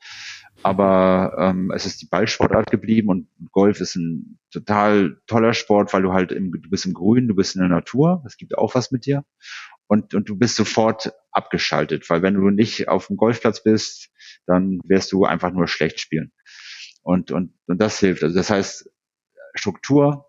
B: aber ähm, es ist die Ballsportart geblieben und Golf ist ein total toller Sport, weil du halt im, du bist im Grün, du bist in der Natur, es gibt auch was mit dir und, und du bist sofort abgeschaltet, weil wenn du nicht auf dem Golfplatz bist, dann wirst du einfach nur schlecht spielen. Und, und, und das hilft. Also das heißt, Struktur,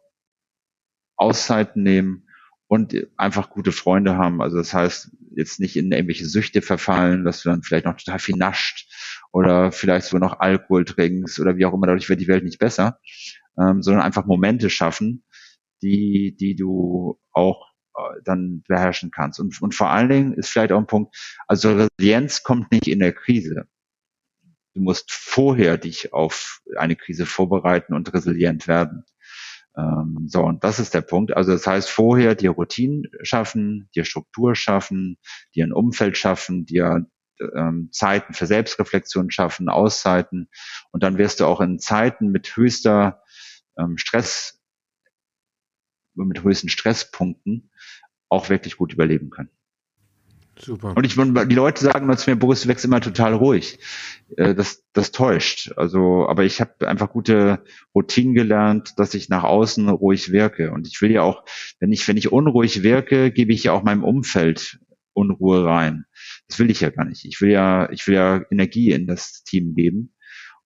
B: Auszeiten nehmen und einfach gute Freunde haben. Also das heißt, jetzt nicht in irgendwelche Süchte verfallen, dass du dann vielleicht noch total viel nascht oder vielleicht sogar noch Alkohol trinkst oder wie auch immer, dadurch wird die Welt nicht besser, ähm, sondern einfach Momente schaffen, die, die du auch äh, dann beherrschen kannst. Und, und vor allen Dingen ist vielleicht auch ein Punkt, also Resilienz kommt nicht in der Krise. Du musst vorher dich auf eine Krise vorbereiten und resilient werden. Ähm, so, und das ist der Punkt. Also das heißt, vorher dir Routinen schaffen, dir Struktur schaffen, dir ein Umfeld schaffen, dir ähm, Zeiten für Selbstreflexion schaffen, Auszeiten. Und dann wirst du auch in Zeiten mit höchster ähm, Stress mit höchsten Stresspunkten auch wirklich gut überleben können.
C: Super.
B: Und ich, die Leute sagen immer zu mir, Boris, du wächst immer total ruhig. Äh, das, das täuscht. Also, aber ich habe einfach gute Routinen gelernt, dass ich nach außen ruhig wirke. Und ich will ja auch, wenn ich, wenn ich unruhig wirke, gebe ich ja auch meinem Umfeld Unruhe rein. Das will ich ja gar nicht. Ich will ja, ich will ja Energie in das Team geben.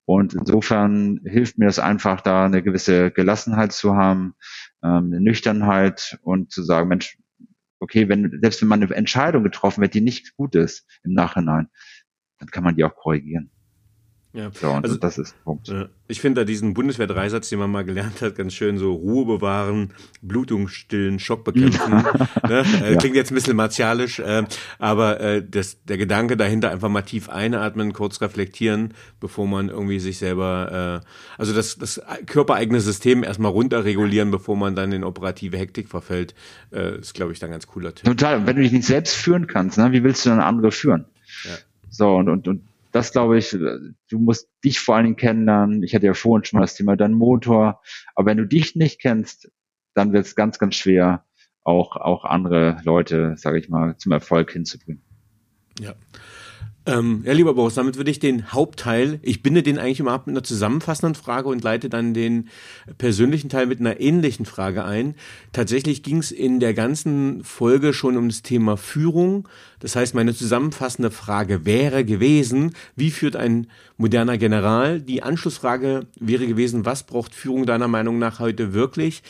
B: Und insofern hilft mir das einfach, da eine gewisse Gelassenheit zu haben, ähm, eine Nüchternheit und zu sagen, Mensch, okay, wenn, selbst wenn man eine Entscheidung getroffen wird, die nicht gut ist im Nachhinein, dann kann man die auch korrigieren.
C: Ja, so, also das ist Punkt. Ich finde da diesen Bundeswehr-Dreisatz, den man mal gelernt hat, ganz schön so Ruhe bewahren, Blutung stillen, Schock bekämpfen. ne? äh, ja. Klingt jetzt ein bisschen martialisch, äh, aber äh, das, der Gedanke dahinter einfach mal tief einatmen, kurz reflektieren, bevor man irgendwie sich selber, äh, also das, das körpereigene System erstmal runterregulieren, bevor man dann in operative Hektik verfällt, äh, ist, glaube ich, dann ganz cooler
B: Tipp. Total. Wenn du dich nicht selbst führen kannst, ne? wie willst du dann andere führen? Ja. So, und, und, und das glaube ich, du musst dich vor allen Dingen kennenlernen. Ich hatte ja vorhin schon mal das Thema dein Motor. Aber wenn du dich nicht kennst, dann wird es ganz, ganz schwer, auch, auch andere Leute, sage ich mal, zum Erfolg hinzubringen.
C: Ja. Ähm, ja, lieber Boris, damit würde ich den Hauptteil, ich binde den eigentlich immer ab mit einer zusammenfassenden Frage und leite dann den persönlichen Teil mit einer ähnlichen Frage ein. Tatsächlich ging es in der ganzen Folge schon um das Thema Führung. Das heißt, meine zusammenfassende Frage wäre gewesen, wie führt ein moderner General? Die Anschlussfrage wäre gewesen, was braucht Führung deiner Meinung nach heute wirklich?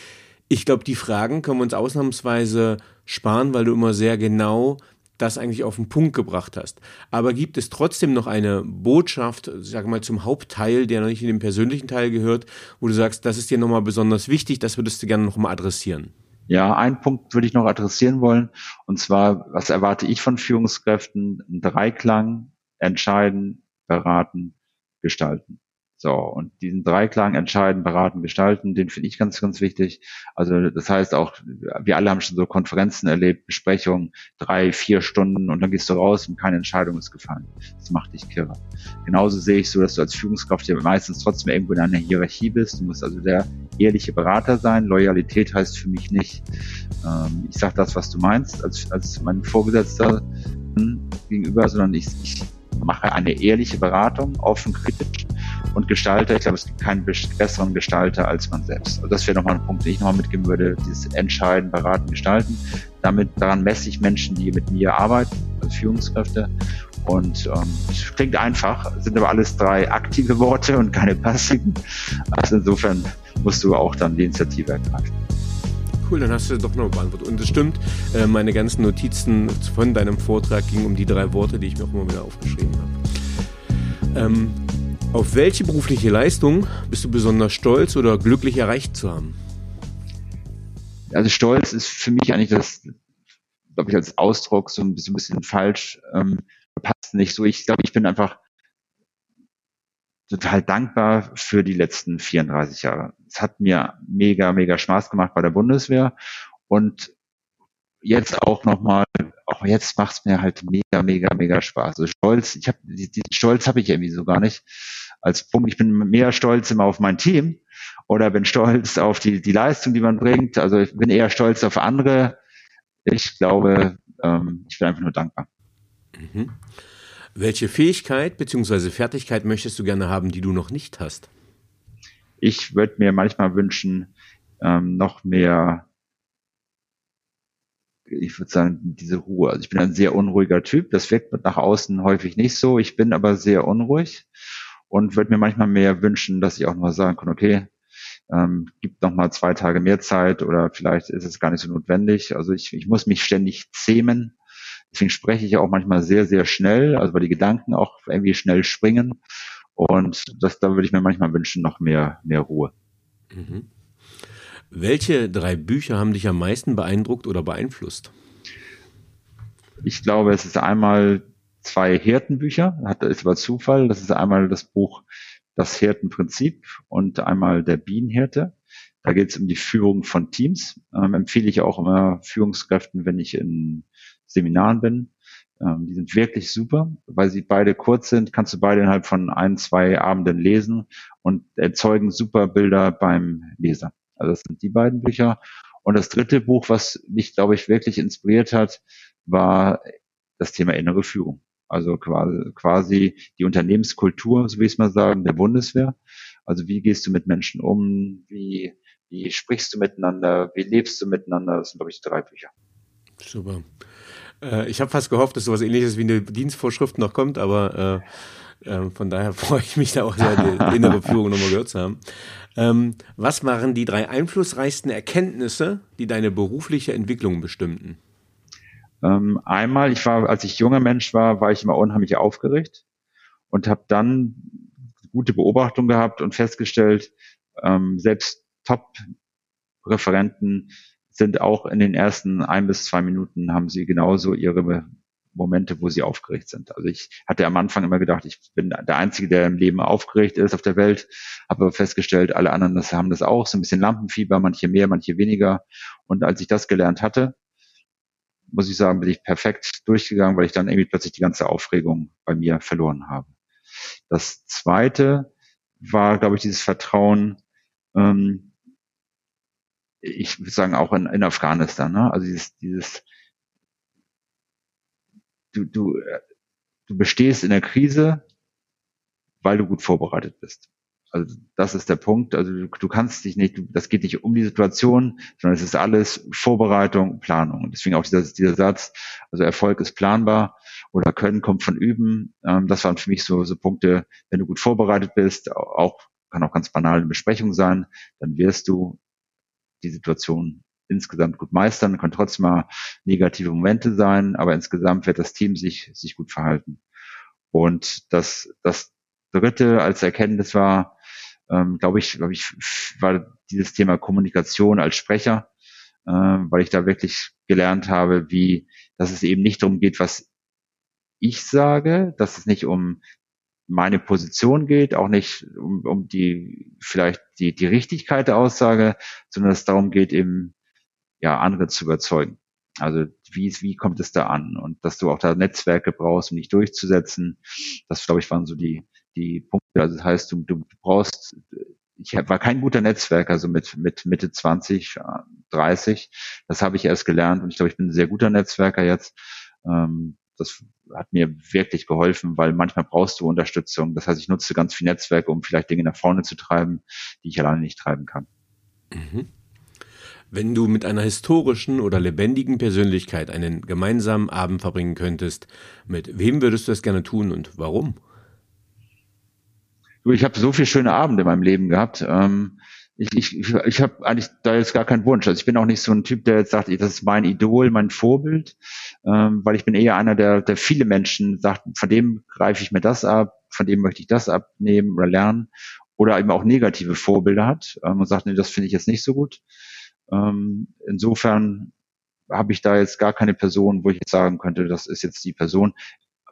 C: Ich glaube, die Fragen können wir uns ausnahmsweise sparen, weil du immer sehr genau das eigentlich auf den Punkt gebracht hast. Aber gibt es trotzdem noch eine Botschaft, sag mal, zum Hauptteil, der noch nicht in den persönlichen Teil gehört, wo du sagst, das ist dir nochmal besonders wichtig, das würdest du gerne nochmal adressieren?
B: Ja, einen Punkt würde ich noch adressieren wollen. Und zwar, was erwarte ich von Führungskräften? Ein Dreiklang, entscheiden, beraten, gestalten. So, und diesen Dreiklang entscheiden, beraten, gestalten, den finde ich ganz, ganz wichtig. Also das heißt auch, wir alle haben schon so Konferenzen erlebt, Besprechungen, drei, vier Stunden und dann gehst du raus und keine Entscheidung ist gefallen. Das macht dich kirre. Genauso sehe ich so, dass du als Führungskraft ja meistens trotzdem irgendwo in einer Hierarchie bist. Du musst also der ehrliche Berater sein. Loyalität heißt für mich nicht, ähm, ich sage das, was du meinst, als, als mein Vorgesetzter gegenüber, sondern ich, ich mache eine ehrliche Beratung, offen, kritisch und Gestalter. Ich glaube, es gibt keinen besseren Gestalter als man selbst. Also das wäre nochmal ein Punkt, den ich nochmal mitgeben würde, dieses Entscheiden, Beraten, Gestalten. Damit, daran messe ich Menschen, die mit mir arbeiten, als Führungskräfte. Und ähm, es klingt einfach, sind aber alles drei aktive Worte und keine passiven. Also insofern musst du auch dann die Initiative ergreifen
C: cool, dann hast du doch noch beantwortet. Und es stimmt, äh, meine ganzen Notizen von deinem Vortrag gingen um die drei Worte, die ich mir auch immer wieder aufgeschrieben habe. Ähm, auf welche berufliche Leistung bist du besonders stolz oder glücklich erreicht zu haben?
B: Also Stolz ist für mich eigentlich das, glaube ich, als Ausdruck so ein bisschen, falsch, ähm, passt nicht so. Ich glaube, ich bin einfach total dankbar für die letzten 34 Jahre. Es hat mir mega, mega Spaß gemacht bei der Bundeswehr und jetzt auch nochmal, auch jetzt macht es mir halt mega, mega, mega Spaß. Also Stolz, ich habe diesen Stolz habe ich irgendwie so gar nicht als Punkt. Ich bin mehr stolz immer auf mein Team oder bin stolz auf die, die Leistung, die man bringt. Also ich bin eher stolz auf andere. Ich glaube, ähm, ich bin einfach nur dankbar.
C: Mhm. Welche Fähigkeit bzw. Fertigkeit möchtest du gerne haben, die du noch nicht hast?
B: Ich würde mir manchmal wünschen, ähm, noch mehr, ich würde sagen, diese Ruhe. Also ich bin ein sehr unruhiger Typ. Das wirkt nach außen häufig nicht so. Ich bin aber sehr unruhig und würde mir manchmal mehr wünschen, dass ich auch mal sagen kann, okay, ähm, gibt noch mal zwei Tage mehr Zeit oder vielleicht ist es gar nicht so notwendig. Also ich, ich muss mich ständig zähmen. Deswegen spreche ich auch manchmal sehr, sehr schnell, also weil die Gedanken auch irgendwie schnell springen. Und das, da würde ich mir manchmal wünschen, noch mehr, mehr Ruhe. Mhm.
C: Welche drei Bücher haben dich am meisten beeindruckt oder beeinflusst?
B: Ich glaube, es ist einmal zwei Hirtenbücher, hat, ist aber Zufall. Das ist einmal das Buch Das Hirtenprinzip und einmal der Bienenhirte. Da geht es um die Führung von Teams. Ähm, empfehle ich auch immer Führungskräften, wenn ich in Seminaren bin. Ähm, die sind wirklich super, weil sie beide kurz sind, kannst du beide innerhalb von ein, zwei Abenden lesen und erzeugen super Bilder beim Leser. Also das sind die beiden Bücher. Und das dritte Buch, was mich, glaube ich, wirklich inspiriert hat, war das Thema innere Führung. Also quasi, die Unternehmenskultur, so wie ich es mal sagen, der Bundeswehr. Also wie gehst du mit Menschen um? Wie, wie sprichst du miteinander? Wie lebst du miteinander? Das sind, glaube ich, drei Bücher.
C: Super. Äh, ich habe fast gehofft, dass sowas ähnliches wie eine Dienstvorschrift noch kommt, aber äh, äh, von daher freue ich mich da auch sehr, die innere Führung nochmal gehört zu haben. Ähm, was waren die drei einflussreichsten Erkenntnisse, die deine berufliche Entwicklung bestimmten?
B: Ähm, einmal, ich war, als ich junger Mensch war, war ich immer unheimlich aufgeregt und habe dann gute Beobachtung gehabt und festgestellt, ähm, selbst Top-Referenten sind auch in den ersten ein bis zwei Minuten haben sie genauso ihre Momente, wo sie aufgeregt sind. Also ich hatte am Anfang immer gedacht, ich bin der Einzige, der im Leben aufgeregt ist auf der Welt, habe aber festgestellt, alle anderen das haben das auch, so ein bisschen Lampenfieber, manche mehr, manche weniger. Und als ich das gelernt hatte, muss ich sagen, bin ich perfekt durchgegangen, weil ich dann irgendwie plötzlich die ganze Aufregung bei mir verloren habe. Das zweite war, glaube ich, dieses Vertrauen, ähm, ich würde sagen auch in, in Afghanistan, ne? also dieses, dieses du, du, äh, du bestehst in der Krise, weil du gut vorbereitet bist. Also das ist der Punkt. Also du, du kannst dich nicht, das geht nicht um die Situation, sondern es ist alles Vorbereitung, Planung. Und deswegen auch dieser, dieser Satz, also Erfolg ist planbar oder Können kommt von Üben. Ähm, das waren für mich so, so Punkte, wenn du gut vorbereitet bist, auch kann auch ganz banal eine Besprechung sein, dann wirst du die Situation insgesamt gut meistern, kann trotzdem mal negative Momente sein, aber insgesamt wird das Team sich, sich gut verhalten. Und das, das dritte als Erkenntnis war, ähm, glaube ich, glaube ich, war dieses Thema Kommunikation als Sprecher, äh, weil ich da wirklich gelernt habe, wie, dass es eben nicht darum geht, was ich sage, dass es nicht um meine Position geht, auch nicht um, um die vielleicht die, die Richtigkeit der Aussage, sondern es darum geht, eben ja andere zu überzeugen. Also wie, wie kommt es da an? Und dass du auch da Netzwerke brauchst, um dich durchzusetzen. Das, glaube ich, waren so die, die Punkte. Also das heißt, du, du brauchst, ich war kein guter Netzwerker, also mit, mit Mitte 20, 30. Das habe ich erst gelernt und ich glaube, ich bin ein sehr guter Netzwerker jetzt. Ähm, das hat mir wirklich geholfen, weil manchmal brauchst du Unterstützung. Das heißt, ich nutze ganz viel Netzwerke, um vielleicht Dinge nach vorne zu treiben, die ich alleine nicht treiben kann.
C: Mhm. Wenn du mit einer historischen oder lebendigen Persönlichkeit einen gemeinsamen Abend verbringen könntest, mit wem würdest du das gerne tun und warum?
B: Ich habe so viele schöne Abende in meinem Leben gehabt. Ähm, ich ich, ich habe eigentlich da jetzt gar keinen Wunsch. Also ich bin auch nicht so ein Typ, der jetzt sagt, das ist mein Idol, mein Vorbild, ähm, weil ich bin eher einer, der, der viele Menschen sagt, von dem greife ich mir das ab, von dem möchte ich das abnehmen oder lernen oder eben auch negative Vorbilder hat ähm, und sagt, nee, das finde ich jetzt nicht so gut. Ähm, insofern habe ich da jetzt gar keine Person, wo ich jetzt sagen könnte, das ist jetzt die Person.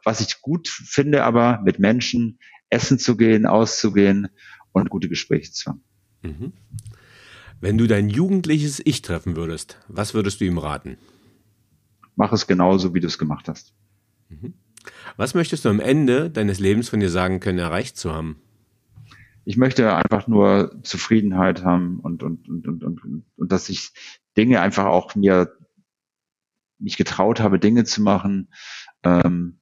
B: Was ich gut finde, aber mit Menschen essen zu gehen, auszugehen und gute Gespräche zu haben. Mhm.
C: Wenn du dein jugendliches Ich treffen würdest, was würdest du ihm raten?
B: Mach es genauso, wie du es gemacht hast.
C: Mhm. Was möchtest du am Ende deines Lebens von dir sagen können, erreicht zu haben?
B: ich möchte einfach nur Zufriedenheit haben und, und, und, und, und, und dass ich Dinge einfach auch mir mich getraut habe, Dinge zu machen ähm,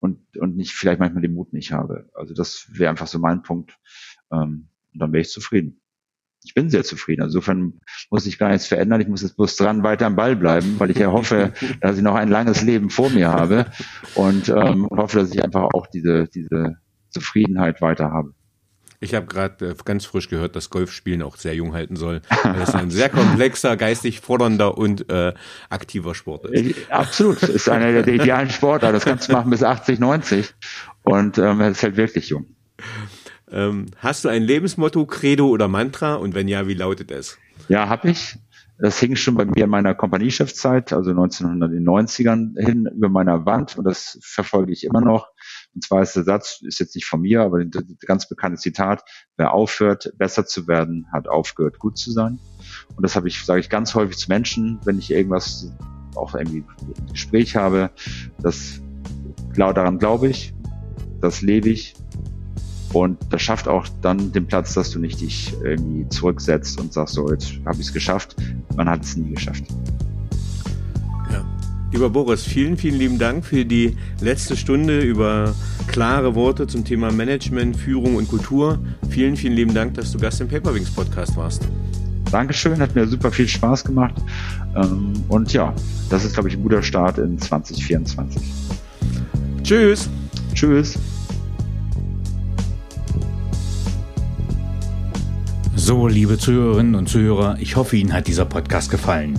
B: und, und nicht vielleicht manchmal den Mut nicht habe. Also das wäre einfach so mein Punkt. Ähm, und dann wäre ich zufrieden. Ich bin sehr zufrieden. Insofern muss ich gar nichts verändern. Ich muss jetzt bloß dran weiter am Ball bleiben, weil ich ja hoffe, dass ich noch ein langes Leben vor mir habe und ähm, hoffe, dass ich einfach auch diese, diese Zufriedenheit weiter habe.
C: Ich habe gerade äh, ganz frisch gehört, dass Golfspielen auch sehr jung halten soll. Weil es ein sehr komplexer, geistig fordernder und äh, aktiver Sport ist.
B: Äh, absolut. Das ist einer der idealen Sportler. Das kannst du machen bis 80, 90. Und ähm, es ist halt wirklich jung.
C: Ähm, hast du ein Lebensmotto, Credo oder Mantra? Und wenn ja, wie lautet es?
B: Ja, habe ich. Das hing schon bei mir in meiner Kompaniechefzeit, also 1990ern hin über meiner Wand und das verfolge ich immer noch. Und zwar ist der Satz, ist jetzt nicht von mir, aber ein ganz bekanntes Zitat, wer aufhört, besser zu werden, hat aufgehört, gut zu sein. Und das habe ich, sage ich ganz häufig zu Menschen, wenn ich irgendwas auch irgendwie ein Gespräch habe, das daran glaube ich, das lebe ich und das schafft auch dann den Platz, dass du nicht dich irgendwie zurücksetzt und sagst, so, jetzt habe ich es geschafft. man hat es nie geschafft.
C: Lieber Boris, vielen, vielen lieben Dank für die letzte Stunde über klare Worte zum Thema Management, Führung und Kultur. Vielen, vielen lieben Dank, dass du Gast im Paperwings Podcast warst.
B: Dankeschön, hat mir super viel Spaß gemacht. Ähm, und ja, das ist, glaube ich, ein guter Start in 2024.
C: Tschüss.
B: Tschüss.
D: So, liebe Zuhörerinnen und Zuhörer, ich hoffe, Ihnen hat dieser Podcast gefallen.